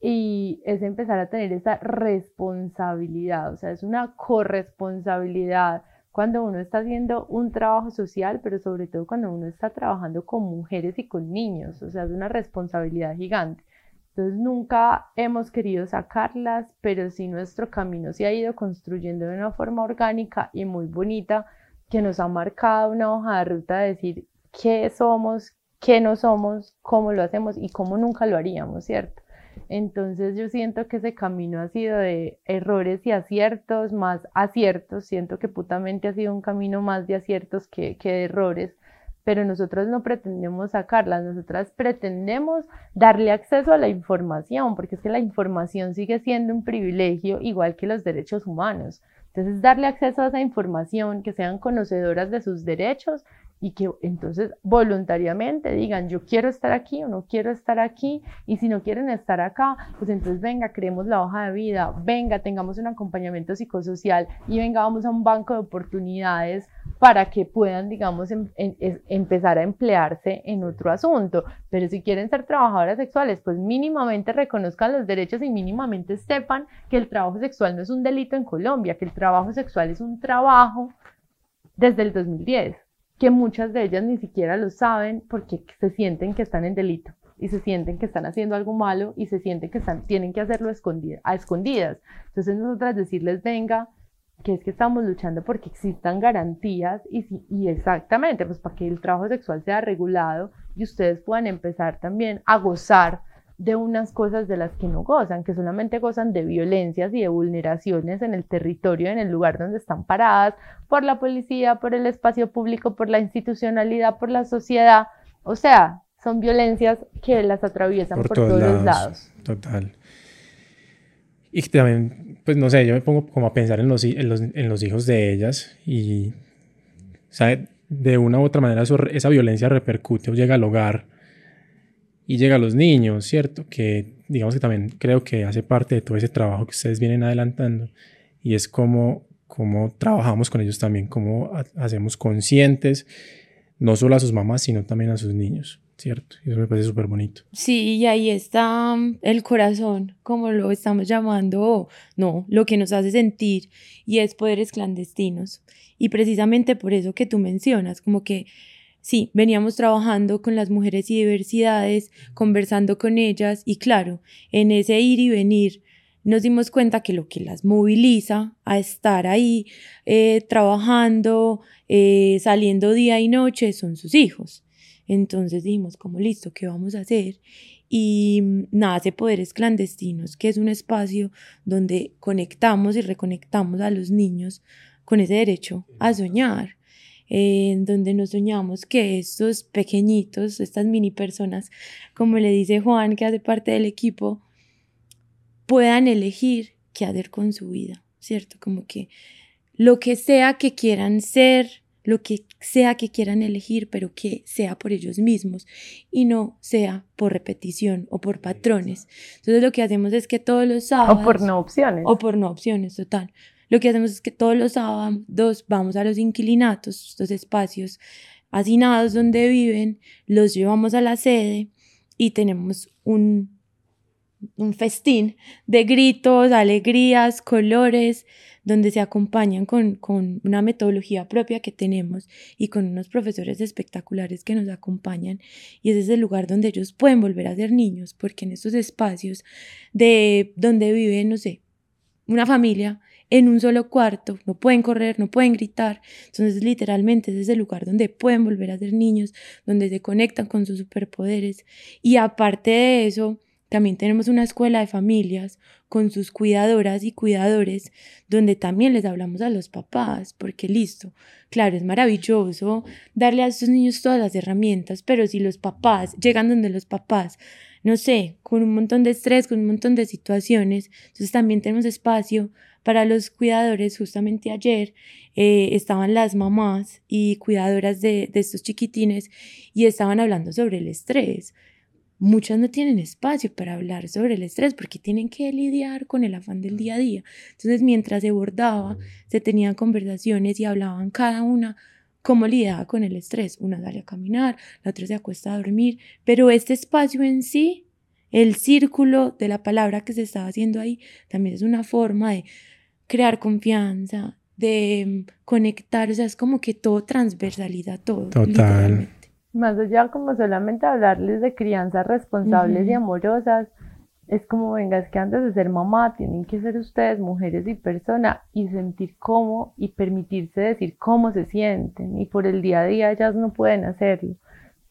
Y es empezar a tener esa responsabilidad, o sea, es una corresponsabilidad cuando uno está haciendo un trabajo social, pero sobre todo cuando uno está trabajando con mujeres y con niños, o sea, es una responsabilidad gigante. Entonces nunca hemos querido sacarlas, pero sí nuestro camino se ha ido construyendo de una forma orgánica y muy bonita que nos ha marcado una hoja de ruta de decir qué somos, qué no somos, cómo lo hacemos y cómo nunca lo haríamos, ¿cierto? Entonces yo siento que ese camino ha sido de errores y aciertos, más aciertos. Siento que putamente ha sido un camino más de aciertos que, que de errores, pero nosotros no pretendemos sacarlas, nosotras pretendemos darle acceso a la información, porque es que la información sigue siendo un privilegio igual que los derechos humanos. Entonces, darle acceso a esa información, que sean conocedoras de sus derechos y que entonces voluntariamente digan yo quiero estar aquí o no quiero estar aquí y si no quieren estar acá, pues entonces venga, creemos la hoja de vida, venga, tengamos un acompañamiento psicosocial y venga, vamos a un banco de oportunidades para que puedan, digamos, em, empezar a emplearse en otro asunto. Pero si quieren ser trabajadoras sexuales, pues mínimamente reconozcan los derechos y mínimamente sepan que el trabajo sexual no es un delito en Colombia, que el trabajo sexual es un trabajo desde el 2010 que muchas de ellas ni siquiera lo saben porque se sienten que están en delito y se sienten que están haciendo algo malo y se sienten que están, tienen que hacerlo a escondidas. Entonces nosotras decirles, venga, que es que estamos luchando porque existan garantías y, y exactamente, pues para que el trabajo sexual sea regulado y ustedes puedan empezar también a gozar de unas cosas de las que no gozan, que solamente gozan de violencias y de vulneraciones en el territorio, en el lugar donde están paradas, por la policía, por el espacio público, por la institucionalidad, por la sociedad. O sea, son violencias que las atraviesan por, todos, los lados. Total. Y también, pues no sé, yo me pongo como a pensar en los, en los, en los hijos de ellas y, ¿sabe? De una u otra manera esa violencia repercute o llega al hogar y llega a los niños, ¿cierto? Que digamos que también creo que hace parte de todo ese trabajo que ustedes vienen adelantando y es cómo, cómo trabajamos con ellos también, cómo hacemos conscientes no solo a sus mamás, sino también a sus niños, ¿cierto? Y eso me parece súper bonito. Sí, y ahí está mm, el corazón, como lo estamos llamando, no, lo que nos hace sentir, y es poderes clandestinos. Y precisamente por eso que tú mencionas, como que Sí, veníamos trabajando con las mujeres y diversidades, conversando con ellas y claro, en ese ir y venir nos dimos cuenta que lo que las moviliza a estar ahí eh, trabajando, eh, saliendo día y noche son sus hijos. Entonces dijimos, como listo, ¿qué vamos a hacer? Y nace Poderes Clandestinos, que es un espacio donde conectamos y reconectamos a los niños con ese derecho a soñar en donde nos soñamos que estos pequeñitos, estas mini personas, como le dice Juan, que hace parte del equipo, puedan elegir qué hacer con su vida, ¿cierto? Como que lo que sea que quieran ser, lo que sea que quieran elegir, pero que sea por ellos mismos y no sea por repetición o por patrones. Entonces lo que hacemos es que todos los sábados... O por no opciones. O por no opciones, total. Lo que hacemos es que todos los sábados vamos a los inquilinatos, los espacios hacinados donde viven, los llevamos a la sede y tenemos un, un festín de gritos, alegrías, colores, donde se acompañan con, con, una metodología propia que tenemos y con unos profesores espectaculares que nos acompañan. Y ese es el lugar donde ellos pueden volver a ser niños, porque en estos espacios de donde viven, no sé, una familia, en un solo cuarto, no pueden correr, no pueden gritar. Entonces, literalmente, ese es el lugar donde pueden volver a ser niños, donde se conectan con sus superpoderes. Y aparte de eso, también tenemos una escuela de familias con sus cuidadoras y cuidadores, donde también les hablamos a los papás, porque listo, claro, es maravilloso darle a estos niños todas las herramientas, pero si los papás llegan donde los papás no sé, con un montón de estrés, con un montón de situaciones. Entonces también tenemos espacio para los cuidadores. Justamente ayer eh, estaban las mamás y cuidadoras de, de estos chiquitines y estaban hablando sobre el estrés. Muchas no tienen espacio para hablar sobre el estrés porque tienen que lidiar con el afán del día a día. Entonces, mientras se bordaba, se tenían conversaciones y hablaban cada una cómo lidiaba con el estrés. Una sale a caminar, la otra se acuesta a dormir, pero este espacio en sí, el círculo de la palabra que se estaba haciendo ahí, también es una forma de crear confianza, de conectar, o sea, es como que todo transversalidad, todo. Total. Más allá como solamente hablarles de crianzas responsables y amorosas, es como, venga, es que antes de ser mamá tienen que ser ustedes mujeres y personas y sentir cómo y permitirse decir cómo se sienten y por el día a día ellas no pueden hacerlo.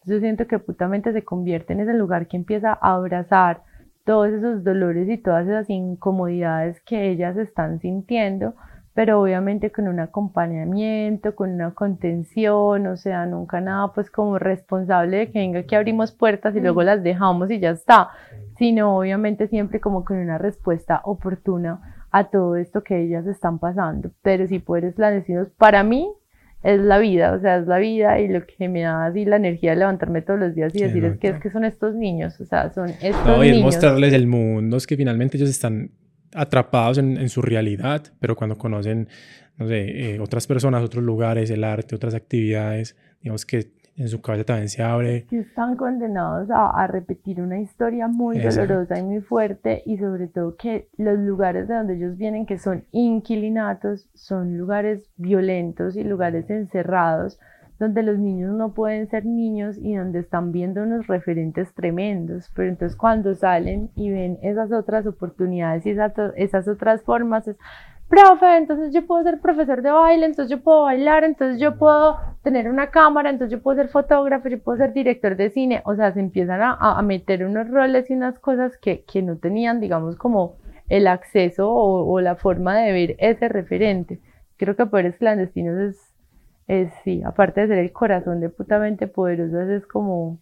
Yo siento que putamente se convierte en ese lugar que empieza a abrazar todos esos dolores y todas esas incomodidades que ellas están sintiendo pero obviamente con un acompañamiento, con una contención, o sea, nunca nada pues como responsable de que venga que abrimos puertas y luego las dejamos y ya está, sino obviamente siempre como con una respuesta oportuna a todo esto que ellas están pasando. Pero si puedes decimos para mí es la vida, o sea, es la vida y lo que me da así la energía de levantarme todos los días y decir es que es que son estos niños, o sea, son estos no, y es mostrarles el mundo, es que finalmente ellos están atrapados en, su realidad, pero cuando conocen, no sé, eh, otras personas, otros lugares, el arte, otras actividades, digamos que en su cabeza también se abre. Que están condenados a, repetir una historia muy dolorosa y muy fuerte y sobre todo que los lugares de donde ellos vienen, que son inquilinatos, son lugares violentos y lugares encerrados donde los niños no pueden ser niños y donde están viendo unos referentes tremendos, pero entonces cuando salen y ven esas otras oportunidades y esas, otras formas, es, profe, entonces yo puedo ser profesor de baile, entonces yo puedo bailar, entonces yo puedo tener una cámara, entonces yo puedo ser fotógrafo, yo puedo ser director de cine, o sea, se empiezan a, a meter unos roles y unas cosas que, que no tenían, digamos, como el acceso o, o, la forma de ver ese referente. Creo que Poderes Clandestinos es es sí, aparte de ser el corazón de putamente poderosas, es como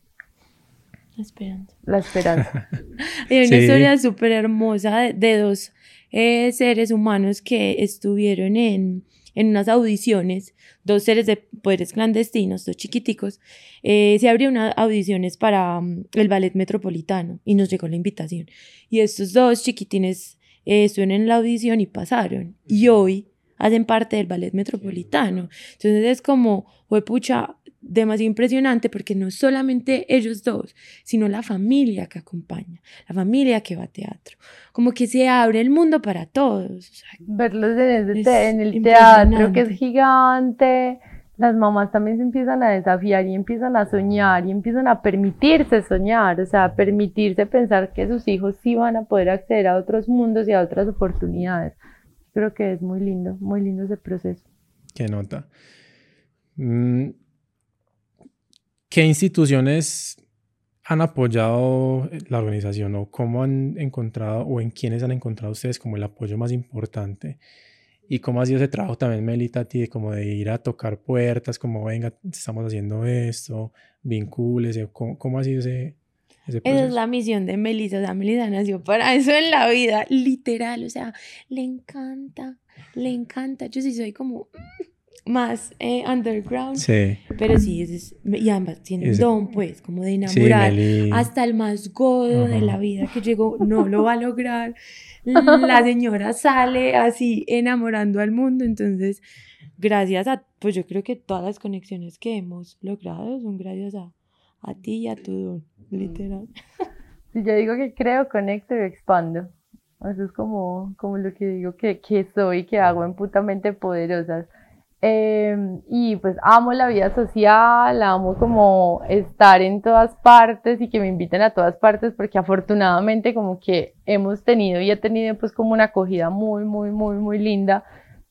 la esperanza. La esperanza. Hay una historia súper hermosa de, dos eh, seres humanos que estuvieron en, en unas audiciones, dos seres de poderes clandestinos, dos chiquiticos. Eh, se abrió unas audiciones para um, el ballet metropolitano y nos llegó la invitación. Y estos dos chiquitines eh, estuvieron en la audición y pasaron. Y hoy hacen parte del ballet metropolitano. Entonces es como, fue pucha, demasiado impresionante porque no solamente ellos dos, sino la familia que acompaña, la familia que va a teatro. Como que se abre el mundo para todos. Verlos en, el teatro que es gigante. Las mamás también se empiezan a desafiar y empiezan a soñar y empiezan a permitirse soñar, o sea, permitirse pensar que sus hijos sí van a poder acceder a otros mundos y a otras oportunidades creo que es muy lindo, muy lindo ese proceso. Qué nota. Mm, ¿Qué instituciones han apoyado la organización o cómo han encontrado o en quiénes han encontrado ustedes como el apoyo más importante? ¿Y cómo ha sido ese trabajo también, Melita, como de ir a tocar puertas, como venga, estamos haciendo esto, vincules, cómo, cómo ha sido ese, esa es la misión de Melissa. O sea, Melissa nació para eso en la vida, literal. O sea, le encanta, le encanta. Yo sí soy como mm, más eh, underground. Sí. Pero sí, es, y ambas tienen don, pues, como de enamorar. hasta el más godo de la vida que llegó no lo va a lograr. La señora sale así enamorando al mundo. Entonces, gracias a, pues yo creo que todas las conexiones que hemos logrado son gracias a, a ti y a tu don literal. Si yo digo que creo, conecto y expando. Eso es como, como lo que digo que, que soy, que hago en putamente poderosas. Em, y pues amo la vida social, amo como estar en todas partes y que me inviten a todas partes porque afortunadamente como que hemos tenido y he tenido pues como una acogida muy, muy, muy, muy linda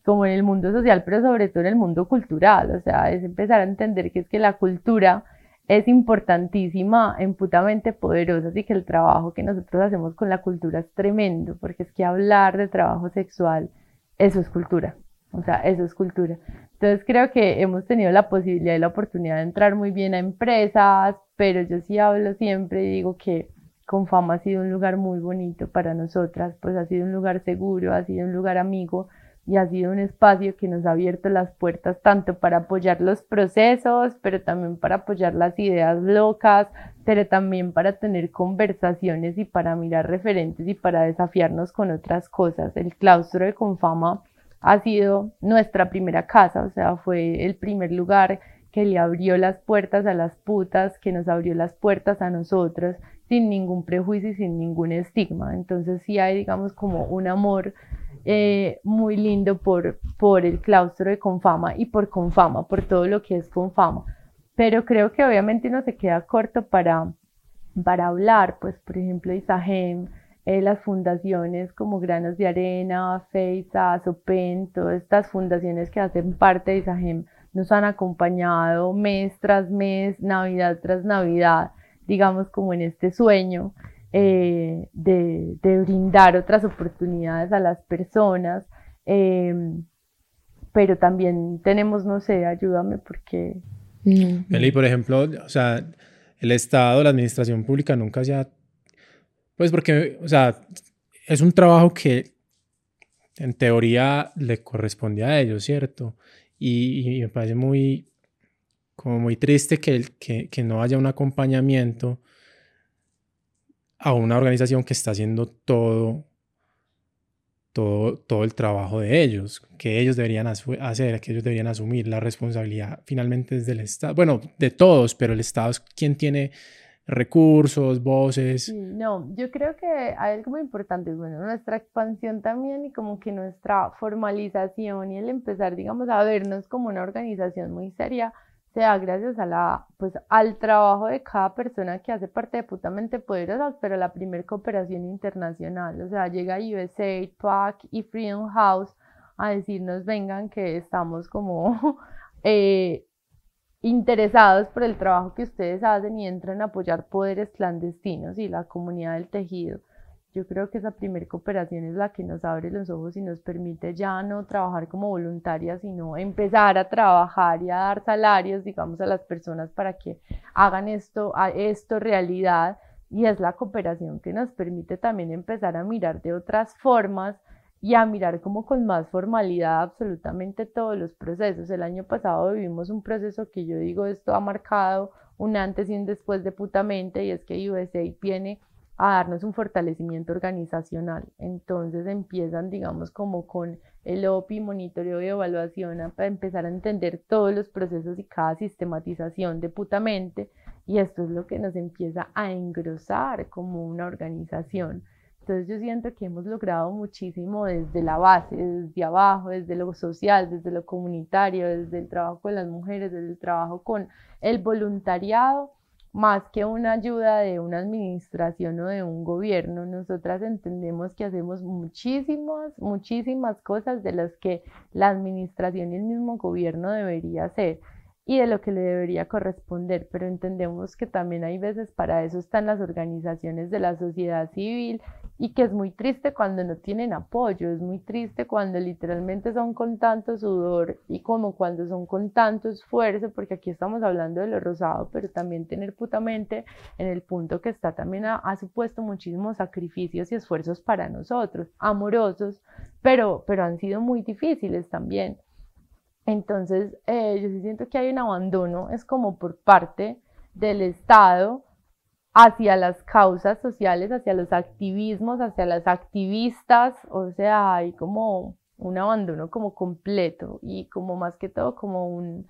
como en el mundo social, pero sobre todo en el mundo cultural. O sea, es empezar a entender que es que la cultura es importantísima en putamente poderosa, así que el trabajo que nosotros hacemos con la cultura es tremendo, porque es que hablar de trabajo sexual, eso es cultura, o sea, eso es cultura. Entonces creo que hemos tenido la posibilidad y la oportunidad de entrar muy bien a empresas, pero yo sí hablo siempre y digo que con fama ha sido un lugar muy bonito para nosotras, pues ha sido un lugar seguro, ha sido un lugar amigo y ha sido un espacio que nos ha abierto las puertas tanto para apoyar los procesos, pero también para apoyar las ideas locas, pero también para tener conversaciones y para mirar referentes y para desafiarnos con otras cosas. El claustro de Confama ha sido nuestra primera casa, o sea, fue el primer lugar que le abrió las puertas a las putas, que nos abrió las puertas a nosotros sin ningún prejuicio y sin ningún estigma. Entonces sí hay, digamos, como un amor eh, muy lindo por, por el claustro de Confama y por Confama, por todo lo que es Confama. Pero creo que obviamente uno se queda corto para, para hablar, pues por ejemplo Isagem, eh, las fundaciones como Granos de Arena, FEISA, SOPEN, todas estas fundaciones que hacen parte de Isagem nos han acompañado mes tras mes, Navidad tras Navidad, digamos como en este sueño eh, de, brindar otras oportunidades a las personas, em, pero también tenemos, no sé, ayúdame porque... Eli, por ejemplo, o sea, el Estado, la administración pública nunca se ha... Pues porque, o sea, es un trabajo que en teoría le corresponde a ellos, ¿cierto? Y, me parece muy, como muy triste que, que, que no haya un acompañamiento a una organización que está haciendo todo, todo, todo el trabajo de ellos, que ellos deberían hacer, que ellos deberían asumir. La responsabilidad finalmente es del Estado, bueno, de todos, pero el Estado es quien tiene recursos, voces. No, yo creo que hay algo muy importante, bueno, nuestra expansión también y como que nuestra formalización y el empezar, digamos, a vernos como una organización muy seria se da gracias a la, pues, al trabajo de cada persona que hace parte de Putamente Poderosas, pero la primer cooperación internacional, o sea, llega USA, PAC y Freedom House a decirnos, vengan, que estamos como eh, interesados por el trabajo que ustedes hacen y entran a apoyar poderes clandestinos y la comunidad del tejido. Yo creo que esa primera cooperación es la que nos abre los ojos y nos permite ya no trabajar como voluntarias, sino empezar a trabajar y a dar salarios, digamos, a las personas para que hagan esto, a esto realidad. Y es la cooperación que nos permite también empezar a mirar de otras formas y a mirar como con más formalidad absolutamente todos los procesos. El año pasado vivimos un proceso que yo digo esto ha marcado un antes y un después de putamente y es que USA viene a darnos un fortalecimiento organizacional. Entonces empiezan, digamos, como con el OPI, monitoreo y evaluación, para empezar a entender todos los procesos y cada sistematización de putamente, y esto es lo que nos empieza a engrosar como una organización. Entonces yo siento que hemos logrado muchísimo desde la base, desde abajo, desde lo social, desde lo comunitario, desde el trabajo con las mujeres, desde el trabajo con el voluntariado más que una ayuda de una administración o de un gobierno, nosotras entendemos que hacemos muchísimas, muchísimas cosas de las que la administración y el mismo gobierno debería hacer y de lo que le debería corresponder, pero entendemos que también hay veces para eso están las organizaciones de la sociedad civil y que es muy triste cuando no tienen apoyo, es muy triste cuando literalmente son con tanto sudor y como cuando son con tanto esfuerzo, porque aquí estamos hablando de lo rosado, pero también tener putamente en el punto que está también ha, supuesto muchísimos sacrificios y esfuerzos para nosotros, amorosos, pero, pero han sido muy difíciles también. Entonces, eh, yo sí siento que hay un abandono, es como por parte del Estado, hacia las causas sociales, hacia los activismos, hacia las activistas, o sea, hay como un abandono como completo y como más que todo como un,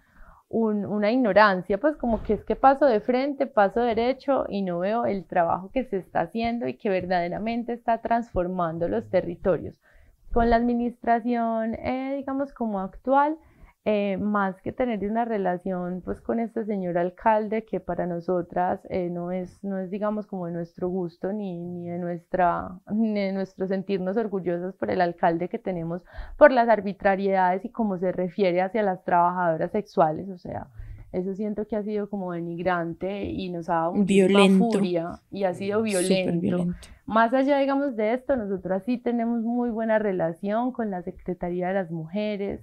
una ignorancia, pues como que es que paso de frente, paso derecho y no veo el trabajo que se está haciendo y que verdaderamente está transformando los territorios. Con la administración, eh, digamos, como actual, eh, más que tener una relación pues con este señor alcalde que para nosotras eh, no, es, no es digamos como de nuestro gusto ni, ni, de nuestra, ni de nuestro sentirnos orgullosos por el alcalde que tenemos por las arbitrariedades y cómo se refiere hacia las trabajadoras sexuales, o sea, eso siento que ha sido como denigrante y nos ha dado violento. furia y ha sido violento. violento. Más allá, digamos, de esto, nosotras sí tenemos muy buena relación con la Secretaría de las Mujeres,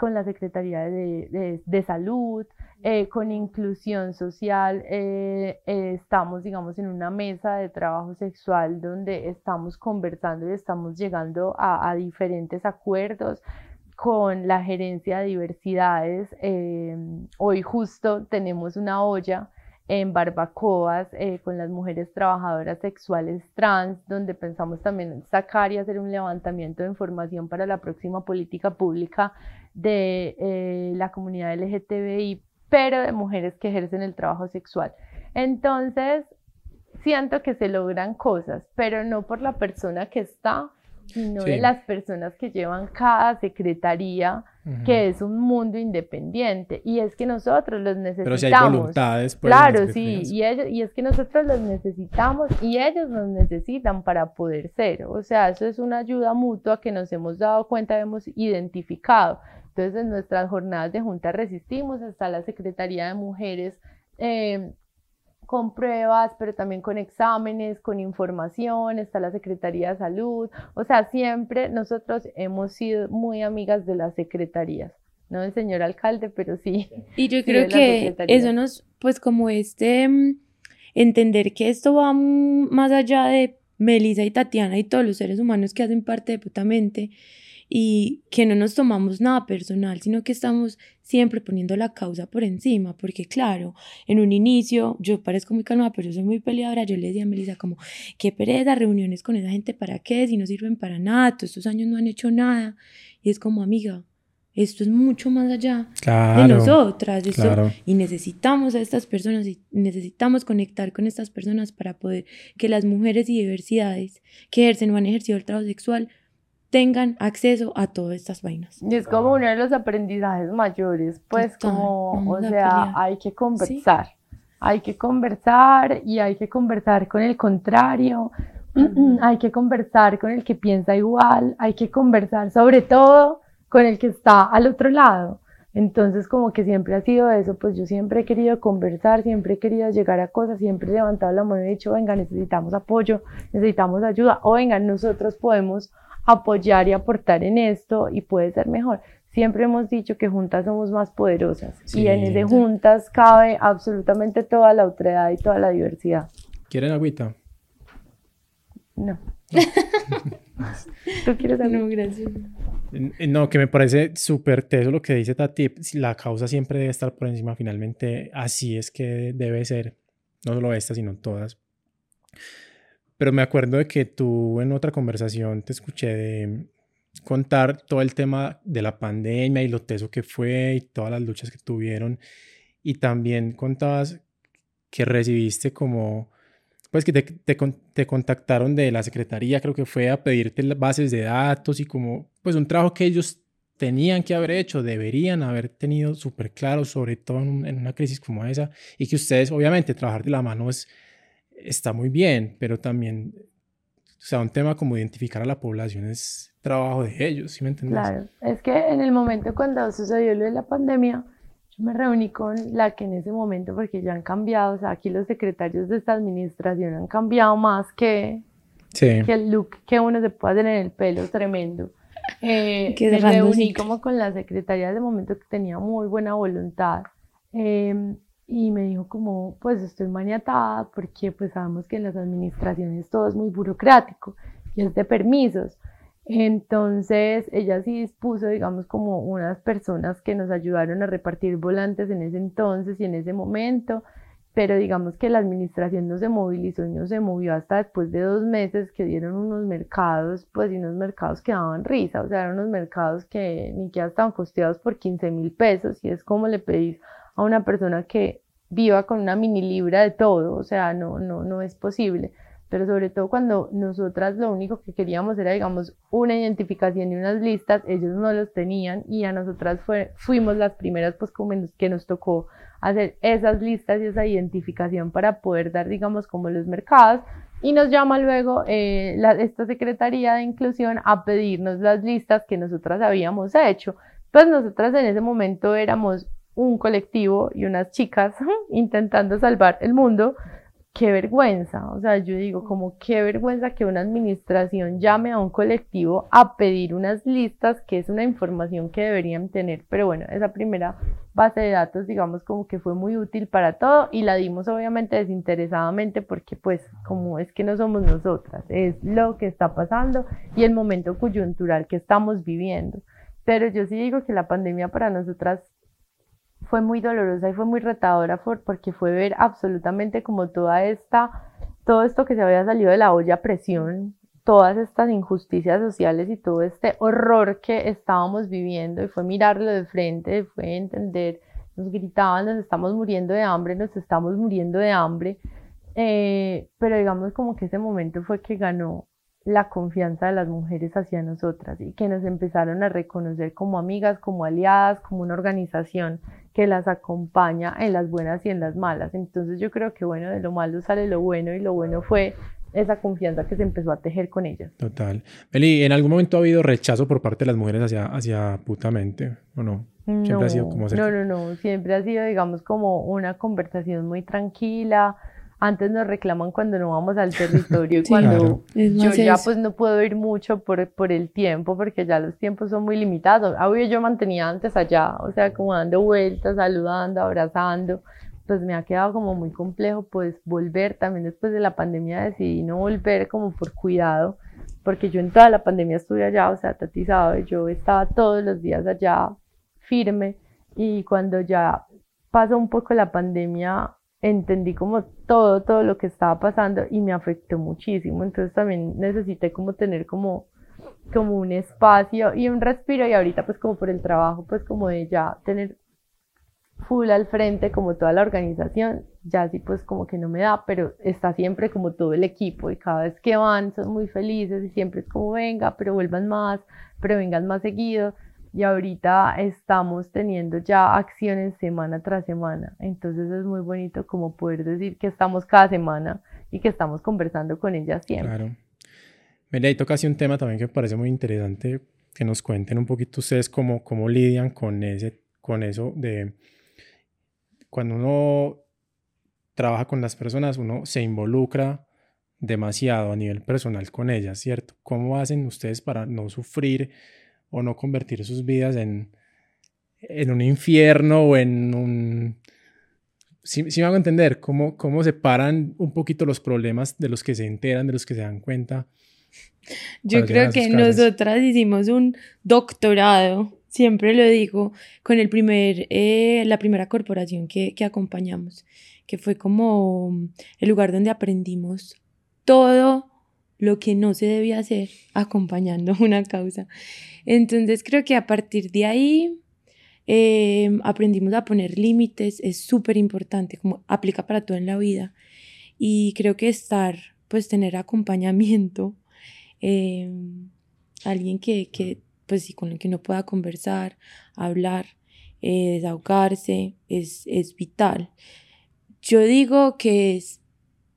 con la Secretaría de, de, Salud, eh, con inclusión social, eh, eh, estamos, digamos, en una mesa de trabajo sexual donde estamos conversando y estamos llegando a, a diferentes acuerdos con la gerencia de diversidades. hoy justo tenemos una olla en barbacoas con las mujeres trabajadoras sexuales trans, donde pensamos también sacar y hacer un levantamiento de información para la próxima política pública de la comunidad LGTBI pero de mujeres que ejercen el trabajo sexual. Entonces, siento que se logran cosas, pero no por la persona que está, sino de las personas que llevan cada secretaría, que es un mundo independiente. Y es que nosotros los necesitamos. Pero si hay voluntades, pues, Claro, sí, y, ellos, y es que nosotros los necesitamos y ellos nos necesitan para poder ser. O sea, eso es una ayuda mutua que nos hemos dado cuenta, hemos identificado. Entonces, en nuestras jornadas de junta resistimos, hasta la Secretaría de Mujeres eh, con pruebas, pero también con exámenes, con información, está la Secretaría de Salud, o sea, siempre nosotros hemos sido muy amigas de las secretarías, no del señor alcalde, pero sí. Y yo creo que eso nos, pues como este, mm, entender que esto va más allá de Melissa y Tatiana y todos los seres humanos que hacen parte de Putamente, y que no nos tomamos nada personal, sino que estamos siempre poniendo la causa por encima, porque claro, en un inicio yo parezco muy calmada, pero yo soy muy peleadora, yo le decía a Melissa como, qué pereza, reuniones con esa gente, ¿para qué? Si no sirven para nada, todos estos años no han hecho nada, y es como, amiga, esto es mucho más allá de nosotras y necesitamos a estas personas y necesitamos conectar con estas personas para poder que las mujeres y diversidades que ejercen o han ejercido el trabajo sexual tengan acceso a todas estas vainas. Y es como uno de los aprendizajes mayores, pues como, o sea, hay que conversar, hay que conversar y hay que conversar con el contrario, hay que conversar con el que piensa igual, hay que conversar sobre todo con el que está al otro lado. Entonces, como que siempre ha sido eso, pues yo siempre he querido conversar, siempre he querido llegar a cosas, siempre he levantado la mano y he dicho, venga, necesitamos apoyo, necesitamos ayuda, o venga, nosotros podemos apoyar y aportar en esto y puede ser mejor. Siempre hemos dicho que juntas somos más poderosas y en ese juntas cabe absolutamente toda la otredad y toda la diversidad. ¿Quieren agüita? No. ¿Tú quieres agüita? No, gracias. No, que me parece súper teso lo que dice Tati. La causa siempre debe estar por encima. Finalmente, así es que debe ser. No solo esta, sino todas. Pero me acuerdo de que tú en otra conversación te escuché contar todo el tema de la pandemia y lo teso que fue y todas las luchas que tuvieron. Y también contabas que recibiste como, pues que te, te, contactaron de la secretaría, creo que fue a pedirte bases de datos y como, pues un trabajo que ellos tenían que haber hecho, deberían haber tenido súper claro, sobre todo en, una crisis como esa, y que ustedes, obviamente, trabajar de la mano es está muy bien, pero también, o sea, un tema como identificar a la población es trabajo de ellos, ¿sí me entiendes? Claro, es que en el momento cuando sucedió lo de la pandemia, yo me reuní con la que en ese momento, porque ya han cambiado, o sea, aquí los secretarios de esta administración han cambiado más que, que el look que uno se puede hacer en el pelo, tremendo. Eh, me reuní como con la secretaria de momento que tenía muy buena voluntad. Eh, y me dijo como, pues estoy maniatada porque pues sabemos que en las administraciones todo es muy burocrático y es de permisos. Entonces ella sí dispuso, digamos, como unas personas que nos ayudaron a repartir volantes en ese entonces y en ese momento, pero digamos que la administración no se movilizó y no se movió hasta después de dos meses que dieron unos mercados, pues y unos mercados que daban risa, o sea, eran unos mercados que ni siquiera estaban costeados por 15 mil pesos y es como le pedís a una persona que viva con una mini libra de todo, o sea, no, no, no es posible. Pero sobre todo cuando nosotras lo único que queríamos era, digamos, una identificación y unas listas, ellos no los tenían y a nosotras fuimos las primeras, pues como que nos tocó hacer esas listas y esa identificación para poder dar, digamos, como los mercados. Y nos llama luego eh, esta Secretaría de Inclusión a pedirnos las listas que nosotras habíamos hecho. Pues nosotras en ese momento éramos un colectivo y unas chicas intentando salvar el mundo, qué vergüenza. O sea, yo digo, como qué vergüenza que una administración llame a un colectivo a pedir unas listas, que es una información que deberían tener. Pero bueno, esa primera base de datos, digamos, como que fue muy útil para todo y la dimos obviamente desinteresadamente porque pues como es que no somos nosotras, es lo que está pasando y el momento coyuntural que estamos viviendo. Pero yo sí digo que la pandemia para nosotras fue muy dolorosa y fue muy retadora porque fue ver absolutamente como toda esta, todo esto que se había salido de la olla a presión, todas estas injusticias sociales y todo este horror que estábamos viviendo. Y fue mirarlo de frente, fue entender, nos gritaban, nos estamos muriendo de hambre, nos estamos muriendo de hambre, eh, pero digamos como que ese momento fue que ganó la confianza de las mujeres hacia nosotras y que nos empezaron a reconocer como amigas, como aliadas, como una organización que las acompaña en las buenas y en las malas. Entonces yo creo que bueno, de lo malo sale lo bueno y lo bueno fue esa confianza que se empezó a tejer con ellas. Total. Meli, ¿en algún momento ha habido rechazo por parte de las mujeres hacia, hacia putamente o no? Siempre no, ha sido como No, no, no. Siempre ha sido, digamos, como una conversación muy tranquila. Antes nos reclaman cuando no vamos al territorio y cuando yo ya pues no puedo ir mucho por, por el tiempo porque ya los tiempos son muy limitados. Obvio yo mantenía antes allá, o sea, como dando vueltas, saludando, abrazando, pues me ha quedado como muy complejo pues volver, también después de la pandemia decidí no volver como por cuidado, porque yo en toda la pandemia estuve allá, o sea, Tati sabe, yo estaba todos los días allá firme. Y cuando ya pasó un poco la pandemia entendí como todo, todo lo que estaba pasando y me afectó muchísimo, entonces también necesité como tener como como un espacio y un respiro. Y ahorita pues como por el trabajo pues como de ya tener full al frente como toda la organización, ya sí pues como que no me da, pero está siempre como todo el equipo y cada vez que van son muy felices y siempre es como venga, pero vuelvan más, pero vengan más seguido y ahorita estamos teniendo ya acciones semana tras semana, entonces es muy bonito como poder decir que estamos cada semana y que estamos conversando con ellas siempre. Claro. Mira, ahí toca así un tema también que me parece muy interesante, que nos cuenten un poquito ustedes cómo, cómo lidian con, ese, con eso de cuando uno trabaja con las personas, uno se involucra demasiado a nivel personal con ellas, ¿cierto? ¿Cómo hacen ustedes para no sufrir o no convertir sus vidas en, en un infierno o en un... Si, me hago entender, ¿cómo, ¿cómo separan un poquito los problemas de los que se enteran, de los que se dan cuenta? Yo creo que nosotras hicimos un doctorado siempre lo digo, con el primer, eh, la primera corporación que, que acompañamos, que fue como el lugar donde aprendimos todo lo que no se debía hacer acompañando una causa. Entonces creo que a partir de ahí em, aprendimos a poner límites, es súper importante, como aplica para todo en la vida. Y creo que estar, pues tener acompañamiento, em, alguien que, que pues con el que uno pueda conversar, hablar, eh, desahogarse, es, es vital. Yo digo que es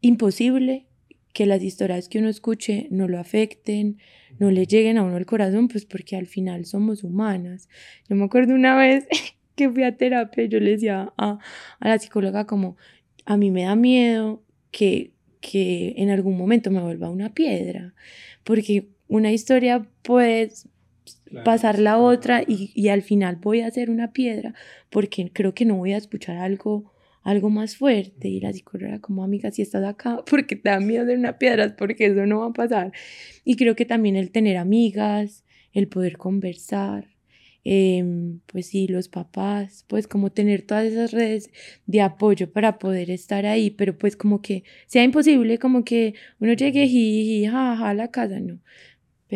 imposible que las historias que uno escuche no lo afecten, no le lleguen a uno al corazón, pues porque al final somos humanas. Yo me acuerdo una vez que fui a terapia yo le decía a, a la psicóloga como, a mí me da miedo que, que en algún momento me vuelva una piedra, porque una historia pues pasar la otra y, y, al final voy a hacer una piedra porque creo que no voy a escuchar algo algo más fuerte y la psicóloga como amiga si estás acá porque te da miedo de una piedra porque eso no va a pasar y creo que también el tener amigas el poder conversar em, pues sí los papás pues como tener todas esas redes de apoyo para poder estar ahí pero pues como que sea imposible como que uno llegue y jaja a la casa no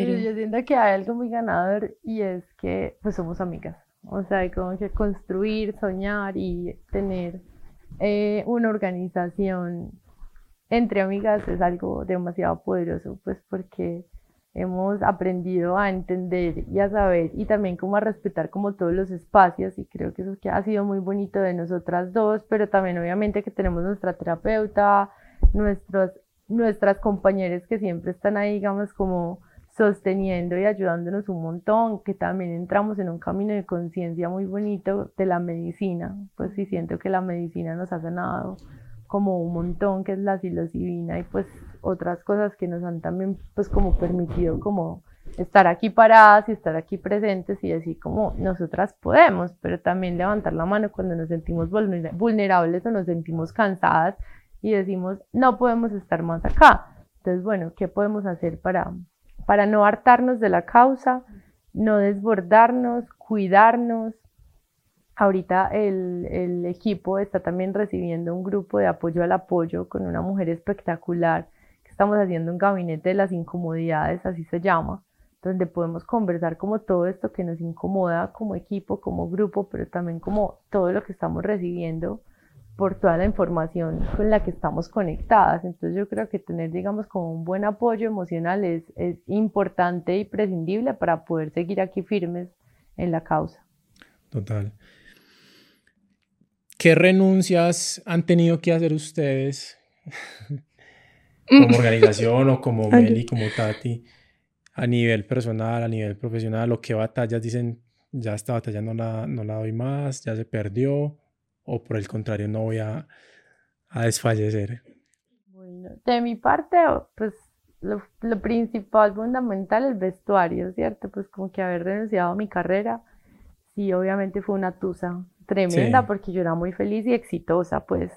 pero... yo siento que hay algo muy ganador y es que pues somos amigas. O sea, hay como que construir, soñar y tener eh, una organización entre amigas es algo demasiado poderoso, pues porque hemos aprendido a entender y a saber y también como a respetar como todos los espacios y creo que eso que ha sido muy bonito de nosotras dos, pero también obviamente que tenemos nuestra terapeuta, nuestros, nuestras compañeras que siempre están ahí, digamos, como sosteniendo y ayudándonos un montón, que también entramos en un camino de conciencia muy bonito de la medicina, pues sí siento que la medicina nos ha sanado como un montón, que es la psilocibina y pues otras cosas que nos han también pues como permitido como estar aquí paradas y estar aquí presentes y decir como nosotras podemos, pero también levantar la mano cuando nos sentimos vulnerables o nos sentimos cansadas y decimos no podemos estar más acá. Entonces, bueno, ¿qué podemos hacer para, para no hartarnos de la causa, no desbordarnos, cuidarnos? Ahorita el, el equipo está también recibiendo un grupo de apoyo al apoyo con una mujer espectacular estamos haciendo un gabinete de las incomodidades, así se llama donde podemos conversar como todo esto que nos incomoda como equipo, como grupo, pero también como todo lo que estamos recibiendo por toda la información con la que estamos conectadas. Entonces yo creo que tener, digamos, como un buen apoyo emocional es, es importante y prescindible para poder seguir aquí firmes en la causa. Total. ¿Qué renuncias han tenido que hacer ustedes como organización o como Meli, como Tati? a nivel personal, a nivel profesional, o qué batallas dicen, ya esta batalla no la, no la doy más, ya se perdió, o por el contrario, no voy a, a desfallecer? Bueno, de mi parte, pues lo, lo, principal, fundamental, el vestuario, ¿cierto? Pues como que haber renunciado a mi carrera, sí, obviamente fue una tusa tremenda porque yo era muy feliz y exitosa, pues,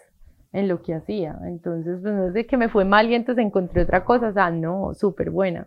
en lo que hacía. Entonces, pues no es de que me fue mal y entonces encontré otra cosa, o sea, no, súper buena.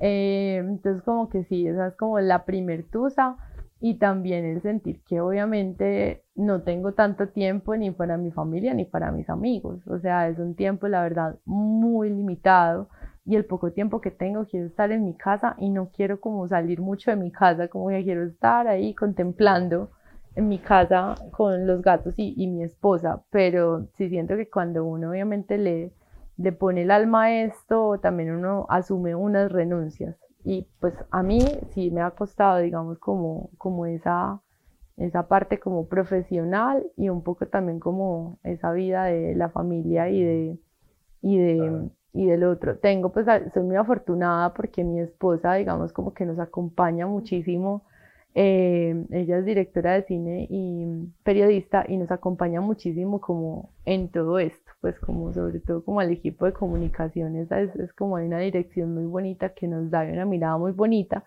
Eh, entonces como que sí, esa es como la primer tusa y también el sentir que obviamente no tengo tanto tiempo ni para mi familia ni para mis amigos. O sea, es un tiempo, la verdad, muy limitado y el poco tiempo que tengo quiero estar en mi casa y no quiero como salir mucho de mi casa, como que quiero estar ahí contemplando en mi casa con los gatos y, mi esposa, pero sí siento que cuando uno obviamente le le pone el alma a esto, también uno asume unas renuncias. Y pues a mí sí me ha costado, digamos, como, como esa, esa parte como profesional y un poco también como esa vida de la familia y de, y de, y del otro. Tengo, pues, soy muy afortunada porque mi esposa, digamos, como que nos acompaña muchísimo. Eh, ella es directora de cine y periodista y nos acompaña muchísimo como en todo esto, pues como sobre todo como al equipo de comunicaciones, es, es como hay una dirección muy bonita que nos da una mirada muy bonita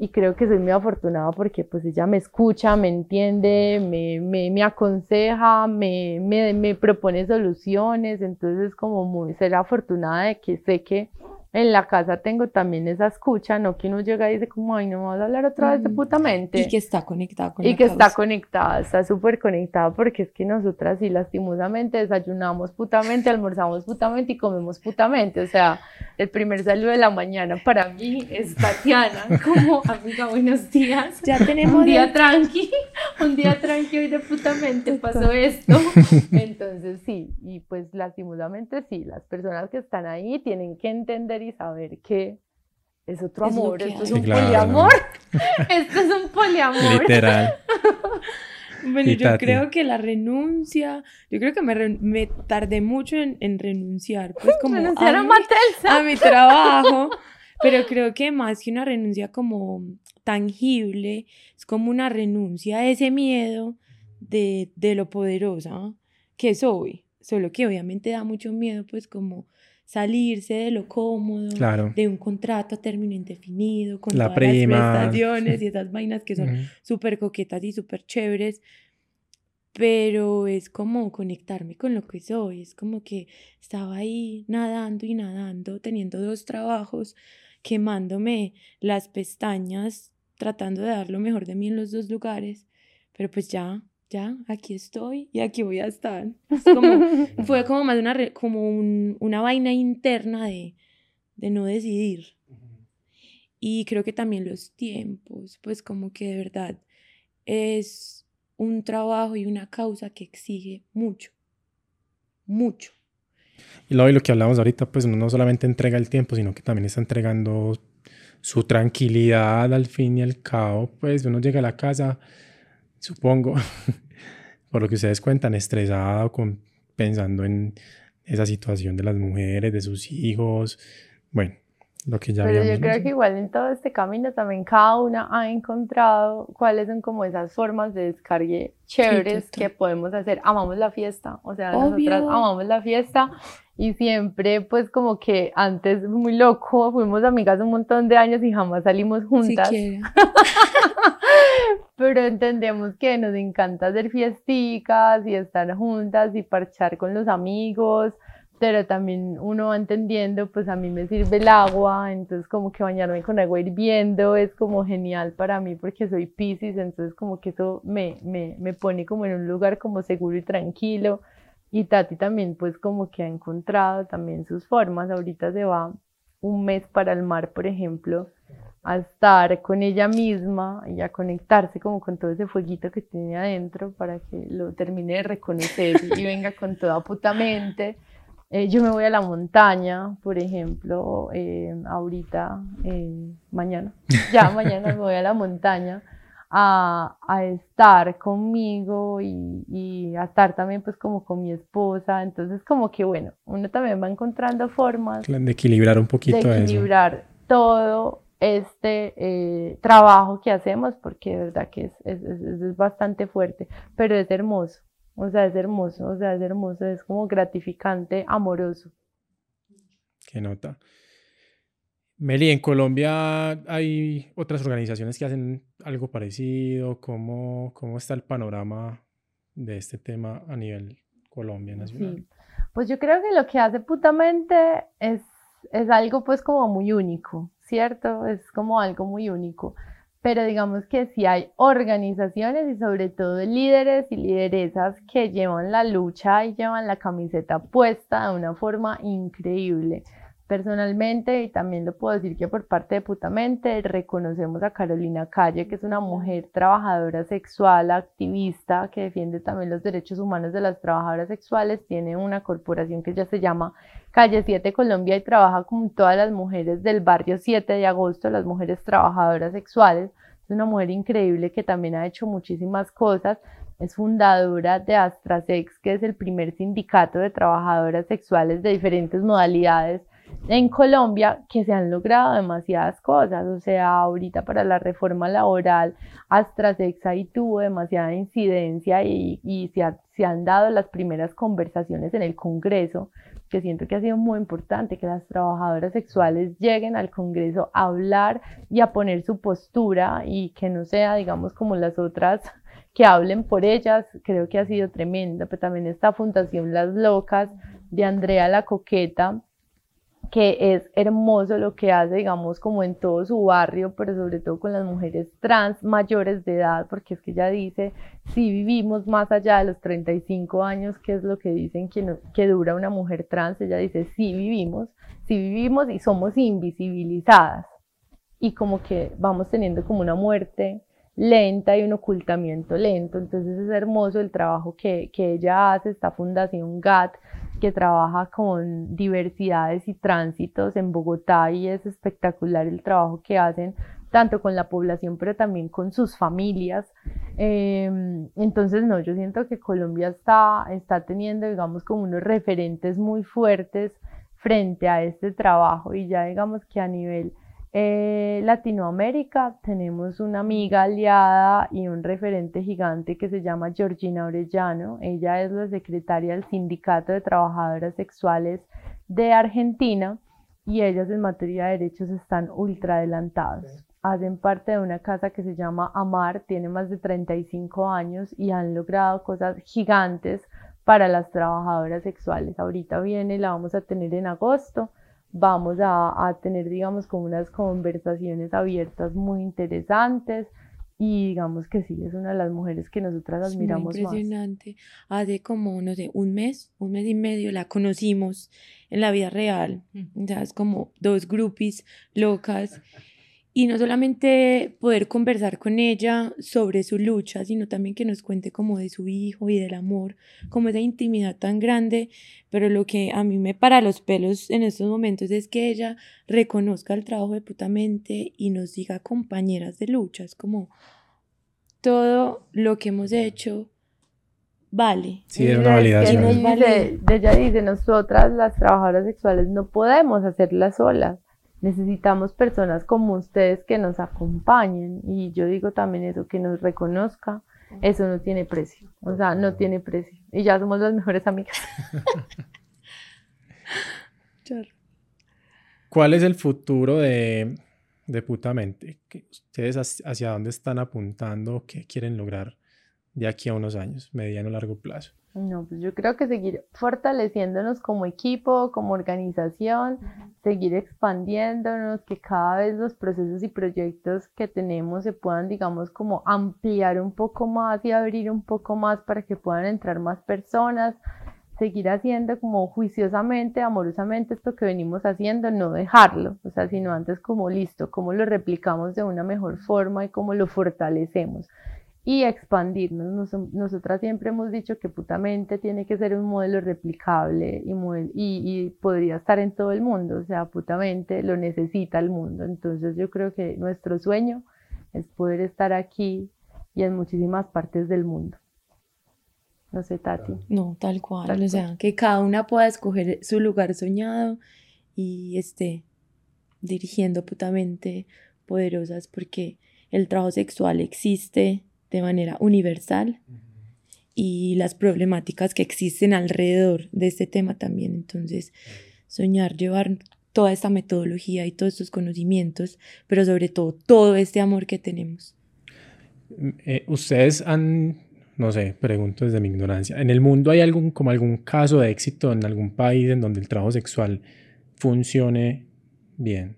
y creo que soy muy afortunada porque pues ella me escucha, me entiende, me, me, me aconseja, me, me, me propone soluciones, entonces es como muy ser afortunada de que sé que en la casa tengo también esa escucha, no que uno llega y dice como, ay, no vas a hablar otra vez de mm. putamente. Y que está conectada con Y que está conectada, está súper conectada porque es que nosotras sí lastimosamente desayunamos putamente, almorzamos putamente y comemos putamente. O sea, el primer saludo de la mañana para mí es Tatiana, como amiga, buenos días. Ya tenemos un día tranqui, un día tranqui hoy de putamente pasó esto. Entonces sí, y pues lastimosamente sí, las personas que están ahí tienen que entender y saber que es otro amor, esto es un poliamor. esto es un poliamor. Literal. bueno, yo creo que la renuncia, yo creo que me, me tardé mucho en, en, renunciar, pues como a, a, mi, trabajo, pero creo que más que una renuncia como tangible, es como una renuncia a ese miedo de, de lo poderosa que soy, solo que obviamente da mucho miedo, pues como salirse de lo cómodo, de un contrato a término indefinido, con todas las prestaciones y esas vainas que son súper coquetas y súper chéveres, pero es como conectarme con lo que soy, es como que estaba ahí nadando y nadando, teniendo dos trabajos, quemándome las pestañas, tratando de dar lo mejor de mí en los dos lugares, pero pues ya ya, aquí estoy y aquí voy a estar. fue como más una, como una vaina interna de, de no decidir. Y creo que también los tiempos, pues como que de verdad es un trabajo y una causa que exige mucho, mucho. Y luego lo que hablamos ahorita, pues uno no solamente entrega el tiempo, sino que también está entregando su tranquilidad al fin y al cabo. Pues uno llega a la casa supongo, por lo que ustedes cuentan, estresado con, pensando en esa situación de las mujeres, de sus hijos. Bueno, lo que ya Pero yo creo que igual en todo este camino también cada una ha encontrado cuáles son como esas formas de descargue chéveres que podemos hacer. Amamos la fiesta, o sea, nosotras amamos la fiesta y siempre pues como que antes muy loco, fuimos amigas un montón de años y jamás salimos juntas. Pero entendemos que nos encanta hacer fiesticas y estar juntas y parchar con los amigos pero también uno va entendiendo, pues a mí me sirve el agua, entonces como que bañarme con agua hirviendo es como genial para mí porque soy Pisces, entonces como que eso me, me, me pone como en un lugar como seguro y tranquilo. Y Tati también pues como que ha encontrado también sus formas, ahorita se va un mes para el mar, por ejemplo, a estar con ella misma y a conectarse como con todo ese fueguito que tiene adentro para que lo termine de reconocer y venga con toda puta mente. Eh, yo me voy a la montaña, por ejemplo, eh, ahorita, eh, mañana, ya mañana me voy a la montaña a, a estar conmigo y, y, a estar también pues como con mi esposa. Entonces como que bueno, uno también va encontrando formas de equilibrar un poquito de equilibrar todo este trabajo que hacemos porque de verdad que es, es, es bastante fuerte, pero es hermoso. O sea, es hermoso, o sea, es hermoso, es como gratificante, amoroso. Qué nota. Meli, en Colombia hay otras organizaciones que hacen algo parecido. ¿Cómo, cómo está el panorama de este tema a nivel Colombia nacional? Sí. Pues yo creo que lo que hace putamente es, es algo pues como muy único, ¿cierto? Es como algo muy único pero digamos que sí hay organizaciones y sobre todo líderes y lideresas que llevan la lucha y llevan la camiseta puesta de una forma increíble. Personalmente, y también lo puedo decir que por parte de Putamente, reconocemos a Carolina Calle, que es una mujer trabajadora sexual, activista, que defiende también los derechos humanos de las trabajadoras sexuales. Tiene una corporación que ya se llama Calle 7 Colombia y trabaja con todas las mujeres del barrio 7 de agosto, las mujeres trabajadoras sexuales. Es una mujer increíble que también ha hecho muchísimas cosas. Es fundadora de AstraSex, que es el primer sindicato de trabajadoras sexuales de diferentes modalidades en Colombia que se han logrado demasiadas cosas, o sea, ahorita para la reforma laboral, AstraZeneca ahí tuvo demasiada incidencia y, y se, se, han dado las primeras conversaciones en el Congreso, que siento que ha sido muy importante que las trabajadoras sexuales lleguen al Congreso a hablar y a poner su postura y que no sea, digamos, como las otras que hablen por ellas, creo que ha sido tremenda, pero también esta Fundación Las Locas de Andrea La Coqueta, que es hermoso lo que hace, digamos, como en todo su barrio, pero sobre todo con las mujeres trans mayores de edad, porque es que ella dice, si vivimos más allá de los 35 años, que es lo que dicen que, dura una mujer trans, ella dice, sí vivimos, sí vivimos y somos invisibilizadas. Y como que vamos teniendo como una muerte lenta y un ocultamiento lento. Entonces es hermoso el trabajo que, que ella hace, esta fundación GAT, que trabaja con diversidades y tránsitos en Bogotá y es espectacular el trabajo que hacen tanto con la población pero también con sus familias. Em, entonces, no, yo siento que Colombia está, está teniendo, digamos, como unos referentes muy fuertes frente a este trabajo y ya digamos que a nivel eh, Latinoamérica tenemos una amiga aliada y un referente gigante que se llama Georgina Orellano. Ella es la secretaria del Sindicato de Trabajadoras Sexuales de Argentina y ellas en materia de derechos están ultra adelantados. Hacen parte de una casa que se llama Amar, tiene más de 35 años y han logrado cosas gigantes para las trabajadoras sexuales. Ahorita viene, la vamos a tener en agosto vamos a, tener, digamos, como unas conversaciones abiertas muy interesantes. Y digamos que sí, es una de las mujeres que nosotras admiramos es impresionante. Hace como, no sé, un mes, un mes y medio la conocimos en la vida real. O sea, es como dos groupies locas y no solamente poder conversar con ella sobre su lucha, sino también que nos cuente como de su hijo y del amor, como esa intimidad tan grande, pero lo que a mí me para los pelos en estos momentos es que ella reconozca el trabajo de putamente y nos diga compañeras de lucha, es como todo lo que hemos hecho vale. Sí, es una validación. Ella dice, nosotras las trabajadoras sexuales no podemos hacerlas solas necesitamos personas como ustedes que nos acompañen y yo digo también eso, que nos reconozca, eso no tiene precio, o sea, no tiene precio y ya somos las mejores amigas. ¿Cuál es el futuro de, de Putamente? ¿Ustedes hacia dónde están apuntando? ¿Qué quieren lograr de aquí a unos años, mediano o largo plazo? No, pues yo creo que seguir fortaleciéndonos como equipo, como organización, seguir expandiéndonos, que cada vez los procesos y proyectos que tenemos se puedan, digamos, como ampliar un poco más y abrir un poco más para que puedan entrar más personas, seguir haciendo como juiciosamente, amorosamente esto que venimos haciendo, no dejarlo, o sea, sino antes como listo, cómo lo replicamos de una mejor forma y cómo lo fortalecemos y expandirnos. nosotras siempre hemos dicho que putamente tiene que ser un modelo replicable y, y, podría estar en todo el mundo, o sea, putamente lo necesita el mundo. Entonces yo creo que nuestro sueño es poder estar aquí y en muchísimas partes del mundo. No sé, Tati. No, tal cual. o sea, que cada una pueda escoger su lugar soñado y esté dirigiendo putamente poderosas porque el trabajo sexual existe de manera universal y las problemáticas que existen alrededor de este tema también. Entonces, soñar, llevar toda esta metodología y todos estos conocimientos, pero sobre todo todo este amor que tenemos. Eh, ustedes han, no sé, pregunto desde mi ignorancia, ¿en el mundo hay algún, como algún caso de éxito en algún país en donde el trabajo sexual funcione bien?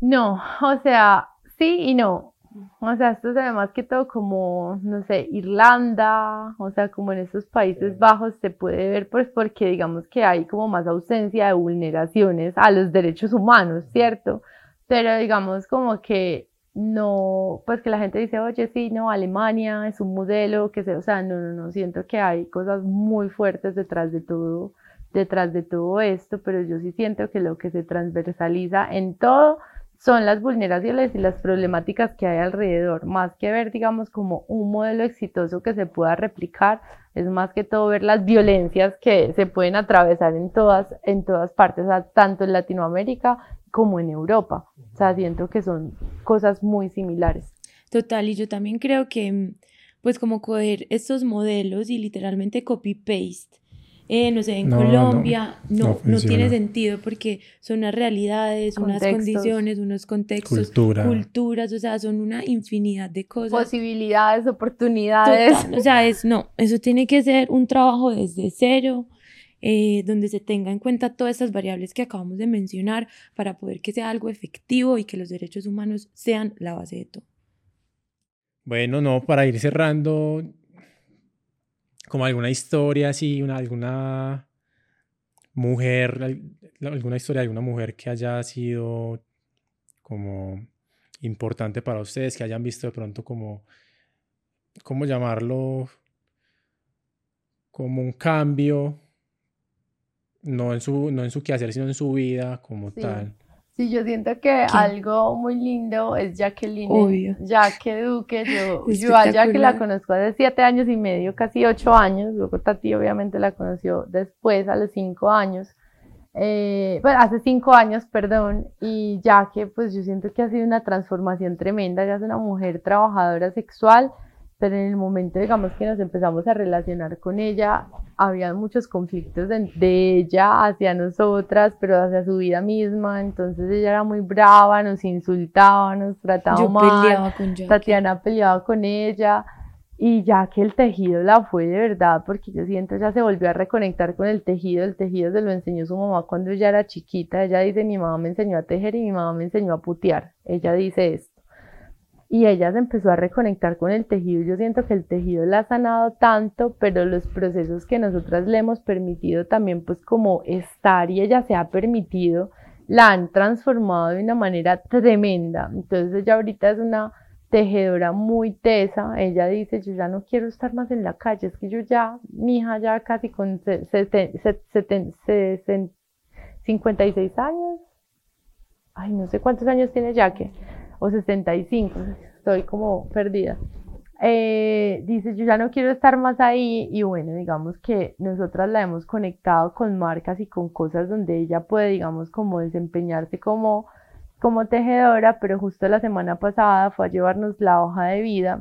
No, o sea, sí y no. O sea, esto es además que todo como, no sé, Irlanda, o sea, como en esos Países Bajos se puede ver, pues porque digamos que hay como más ausencia de vulneraciones a los derechos humanos, ¿cierto? Pero digamos como que no, pues que la gente dice, oye, sí, no, Alemania es un modelo, que se, o sea, no, no, no, siento que hay cosas muy fuertes detrás de todo, detrás de todo esto, pero yo sí siento que lo que se transversaliza en todo son las vulneraciones y las problemáticas que hay alrededor, más que ver, digamos, como un modelo exitoso que se pueda replicar, es más que todo ver las violencias que se pueden atravesar en todas, en todas partes, tanto en Latinoamérica como en Europa. O sea, siento que son cosas muy similares. Total, y yo también creo que, pues, como coger estos modelos y literalmente copy-paste eh, no sé, en Colombia no, no, tiene sentido porque son unas realidades, unas condiciones, unos contextos, culturas, o sea, son una infinidad de cosas. Posibilidades, oportunidades. o sea, es, no, eso tiene que ser un trabajo desde cero, eh, donde se tenga en cuenta todas esas variables que acabamos de mencionar para poder que sea algo efectivo y que los derechos humanos sean la base de todo. Bueno, no, para ir cerrando, como alguna historia así, una, alguna mujer, alguna historia de alguna mujer que haya sido como importante para ustedes, que hayan visto de pronto como, ¿cómo llamarlo? Como un cambio, no en su, no en su quehacer, sino en su vida como tal. Sí, yo siento que algo muy lindo es Jacqueline. Obvio. Jaque Duque. Yo, yo a Jaque la conozco hace siete años y medio, casi ocho años. Luego Tati obviamente la conoció después, a los cinco años. Eh, bueno, hace cinco años, perdón. Y Jaque, pues yo siento que ha sido una transformación tremenda. Ella es una mujer trabajadora sexual pero en el momento, digamos, que nos empezamos a relacionar con ella, había muchos conflictos de, ella hacia nosotras, pero hacia su vida misma, entonces ella era muy brava, nos insultaba, nos trataba Yo mal, con Tatiana peleaba con ella, y ya que el tejido la fue de verdad, porque yo siento ella se volvió a reconectar con el tejido, el tejido se lo enseñó su mamá cuando ella era chiquita, ella dice, mi mamá me enseñó a tejer y mi mamá me enseñó a putear, ella dice esto y ella se empezó a reconectar con el tejido. Yo siento que el tejido la ha sanado tanto, pero los procesos que nosotras le hemos permitido también pues como estar y ella se ha permitido, la han transformado de una manera tremenda. Entonces ella ahorita es una tejedora muy tesa. Ella dice, yo ya no quiero estar más en la calle, es que yo ya, mi hija ya casi con 56 años. Ay, no sé cuántos años tiene Jaque o 65, estoy como perdida. Eh, dice, yo ya no quiero estar más ahí y bueno, digamos que nosotras la hemos conectado con marcas y con cosas donde ella puede, digamos, como desempeñarse como como tejedora, pero justo la semana pasada fue a llevarnos la hoja de vida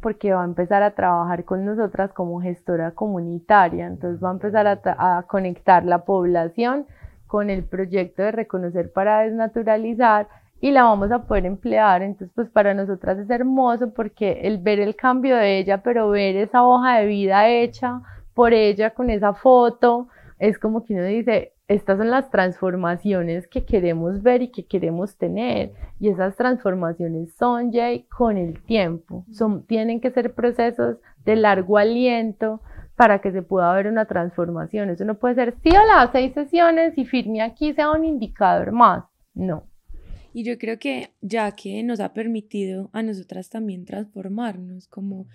porque va a empezar a trabajar con nosotras como gestora comunitaria. Entonces va a empezar a, a conectar la población con el proyecto de reconocer para desnaturalizar y la vamos a poder emplear. Entonces, pues para nosotras es hermoso porque el ver el cambio de ella, pero ver esa hoja de vida hecha por ella con esa foto, es como que uno dice, estas son las transformaciones que queremos ver y que queremos tener. Y esas transformaciones son, Jay, con el tiempo. Son, tienen que ser procesos de largo aliento para que se pueda ver una transformación. Eso no puede ser, sí, las seis sesiones y firme aquí sea un indicador más. No. Y yo creo que ya que nos ha permitido a nosotras también transformarnos, como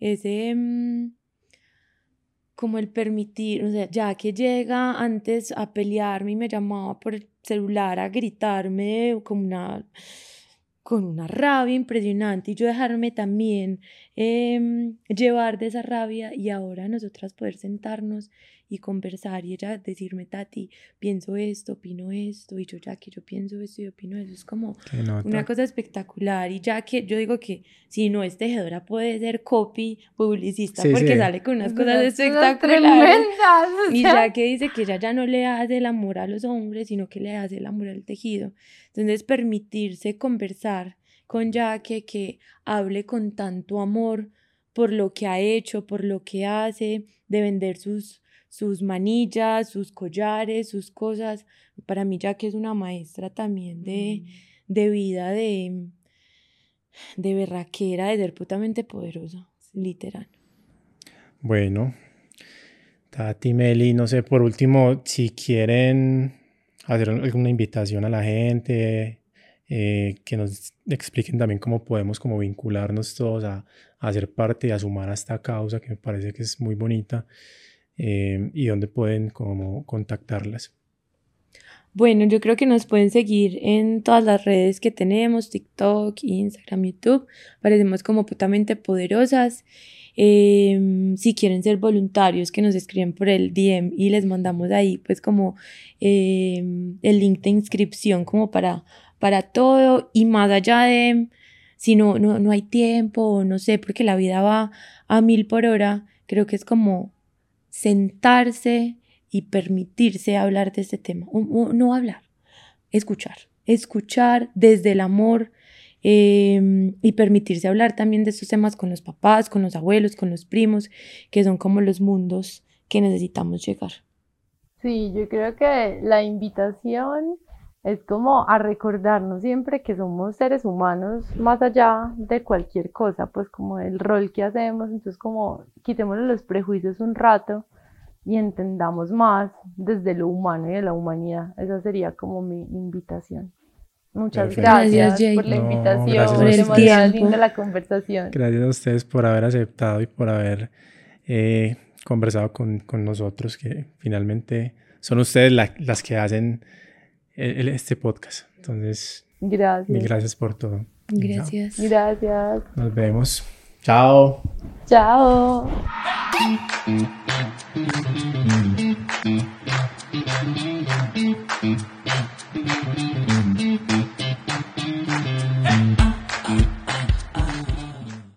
ese... Mm, como el permitir, o sea, ya que llega antes a pelearme y me llamaba por el celular a gritarme como una, con una rabia impresionante y yo dejarme también em, llevar de esa rabia y ahora nosotras poder sentarnos y conversar y ella decirme, Tati, pienso esto, opino esto, y yo ya que yo pienso esto y opino eso, es como una cosa espectacular. Y ya que yo digo que si no es tejedora puede ser copy publicista porque sale con unas cosas espectaculares. Y ya que dice que ella ya no le hace el amor a los hombres, sino que le hace el amor al tejido. Entonces permitirse conversar con Jaque que hable con tanto amor por lo que ha hecho, por lo que hace, de vender sus sus manillas, sus collares, sus cosas. Para mí ya que es una maestra también de, mm. de vida, de, de berraquera, de ser putamente poderosa, literal. Bueno, Tati, Meli, no sé, por último, si quieren hacer alguna invitación a la gente, eh, que nos expliquen también cómo podemos como vincularnos todos a, a ser parte y a sumar a esta causa que me parece que es muy bonita. Em, y dónde pueden como contactarlas. Bueno, yo creo que nos pueden seguir en todas las redes que tenemos, TikTok, Instagram, YouTube. Parecemos como putamente poderosas. Em, si quieren ser voluntarios, que nos escriben por el DM y les mandamos ahí pues como em, el link de inscripción como para, para todo y más allá de si no, no, no hay tiempo no sé, porque la vida va a mil por hora, creo que es como sentarse y permitirse hablar de este tema. no hablar, escuchar, escuchar desde el amor em, y permitirse hablar también de estos temas con los papás, con los abuelos, con los primos, que son como los mundos que necesitamos llegar. Sí, yo creo que la invitación es como a recordarnos siempre que somos seres humanos más allá de cualquier cosa, pues como el rol que hacemos, entonces como quitémosle los prejuicios un rato y entendamos más desde lo humano y de la humanidad. Esa sería como mi invitación. Muchas gracias, por la invitación, por el tiempo. la conversación. Gracias a ustedes por haber aceptado y por haber eh, conversado con, con, nosotros, que finalmente son ustedes las que hacen este podcast. Entonces, gracias. gracias por todo. Gracias. Gracias. Nos vemos. Chao. Chao.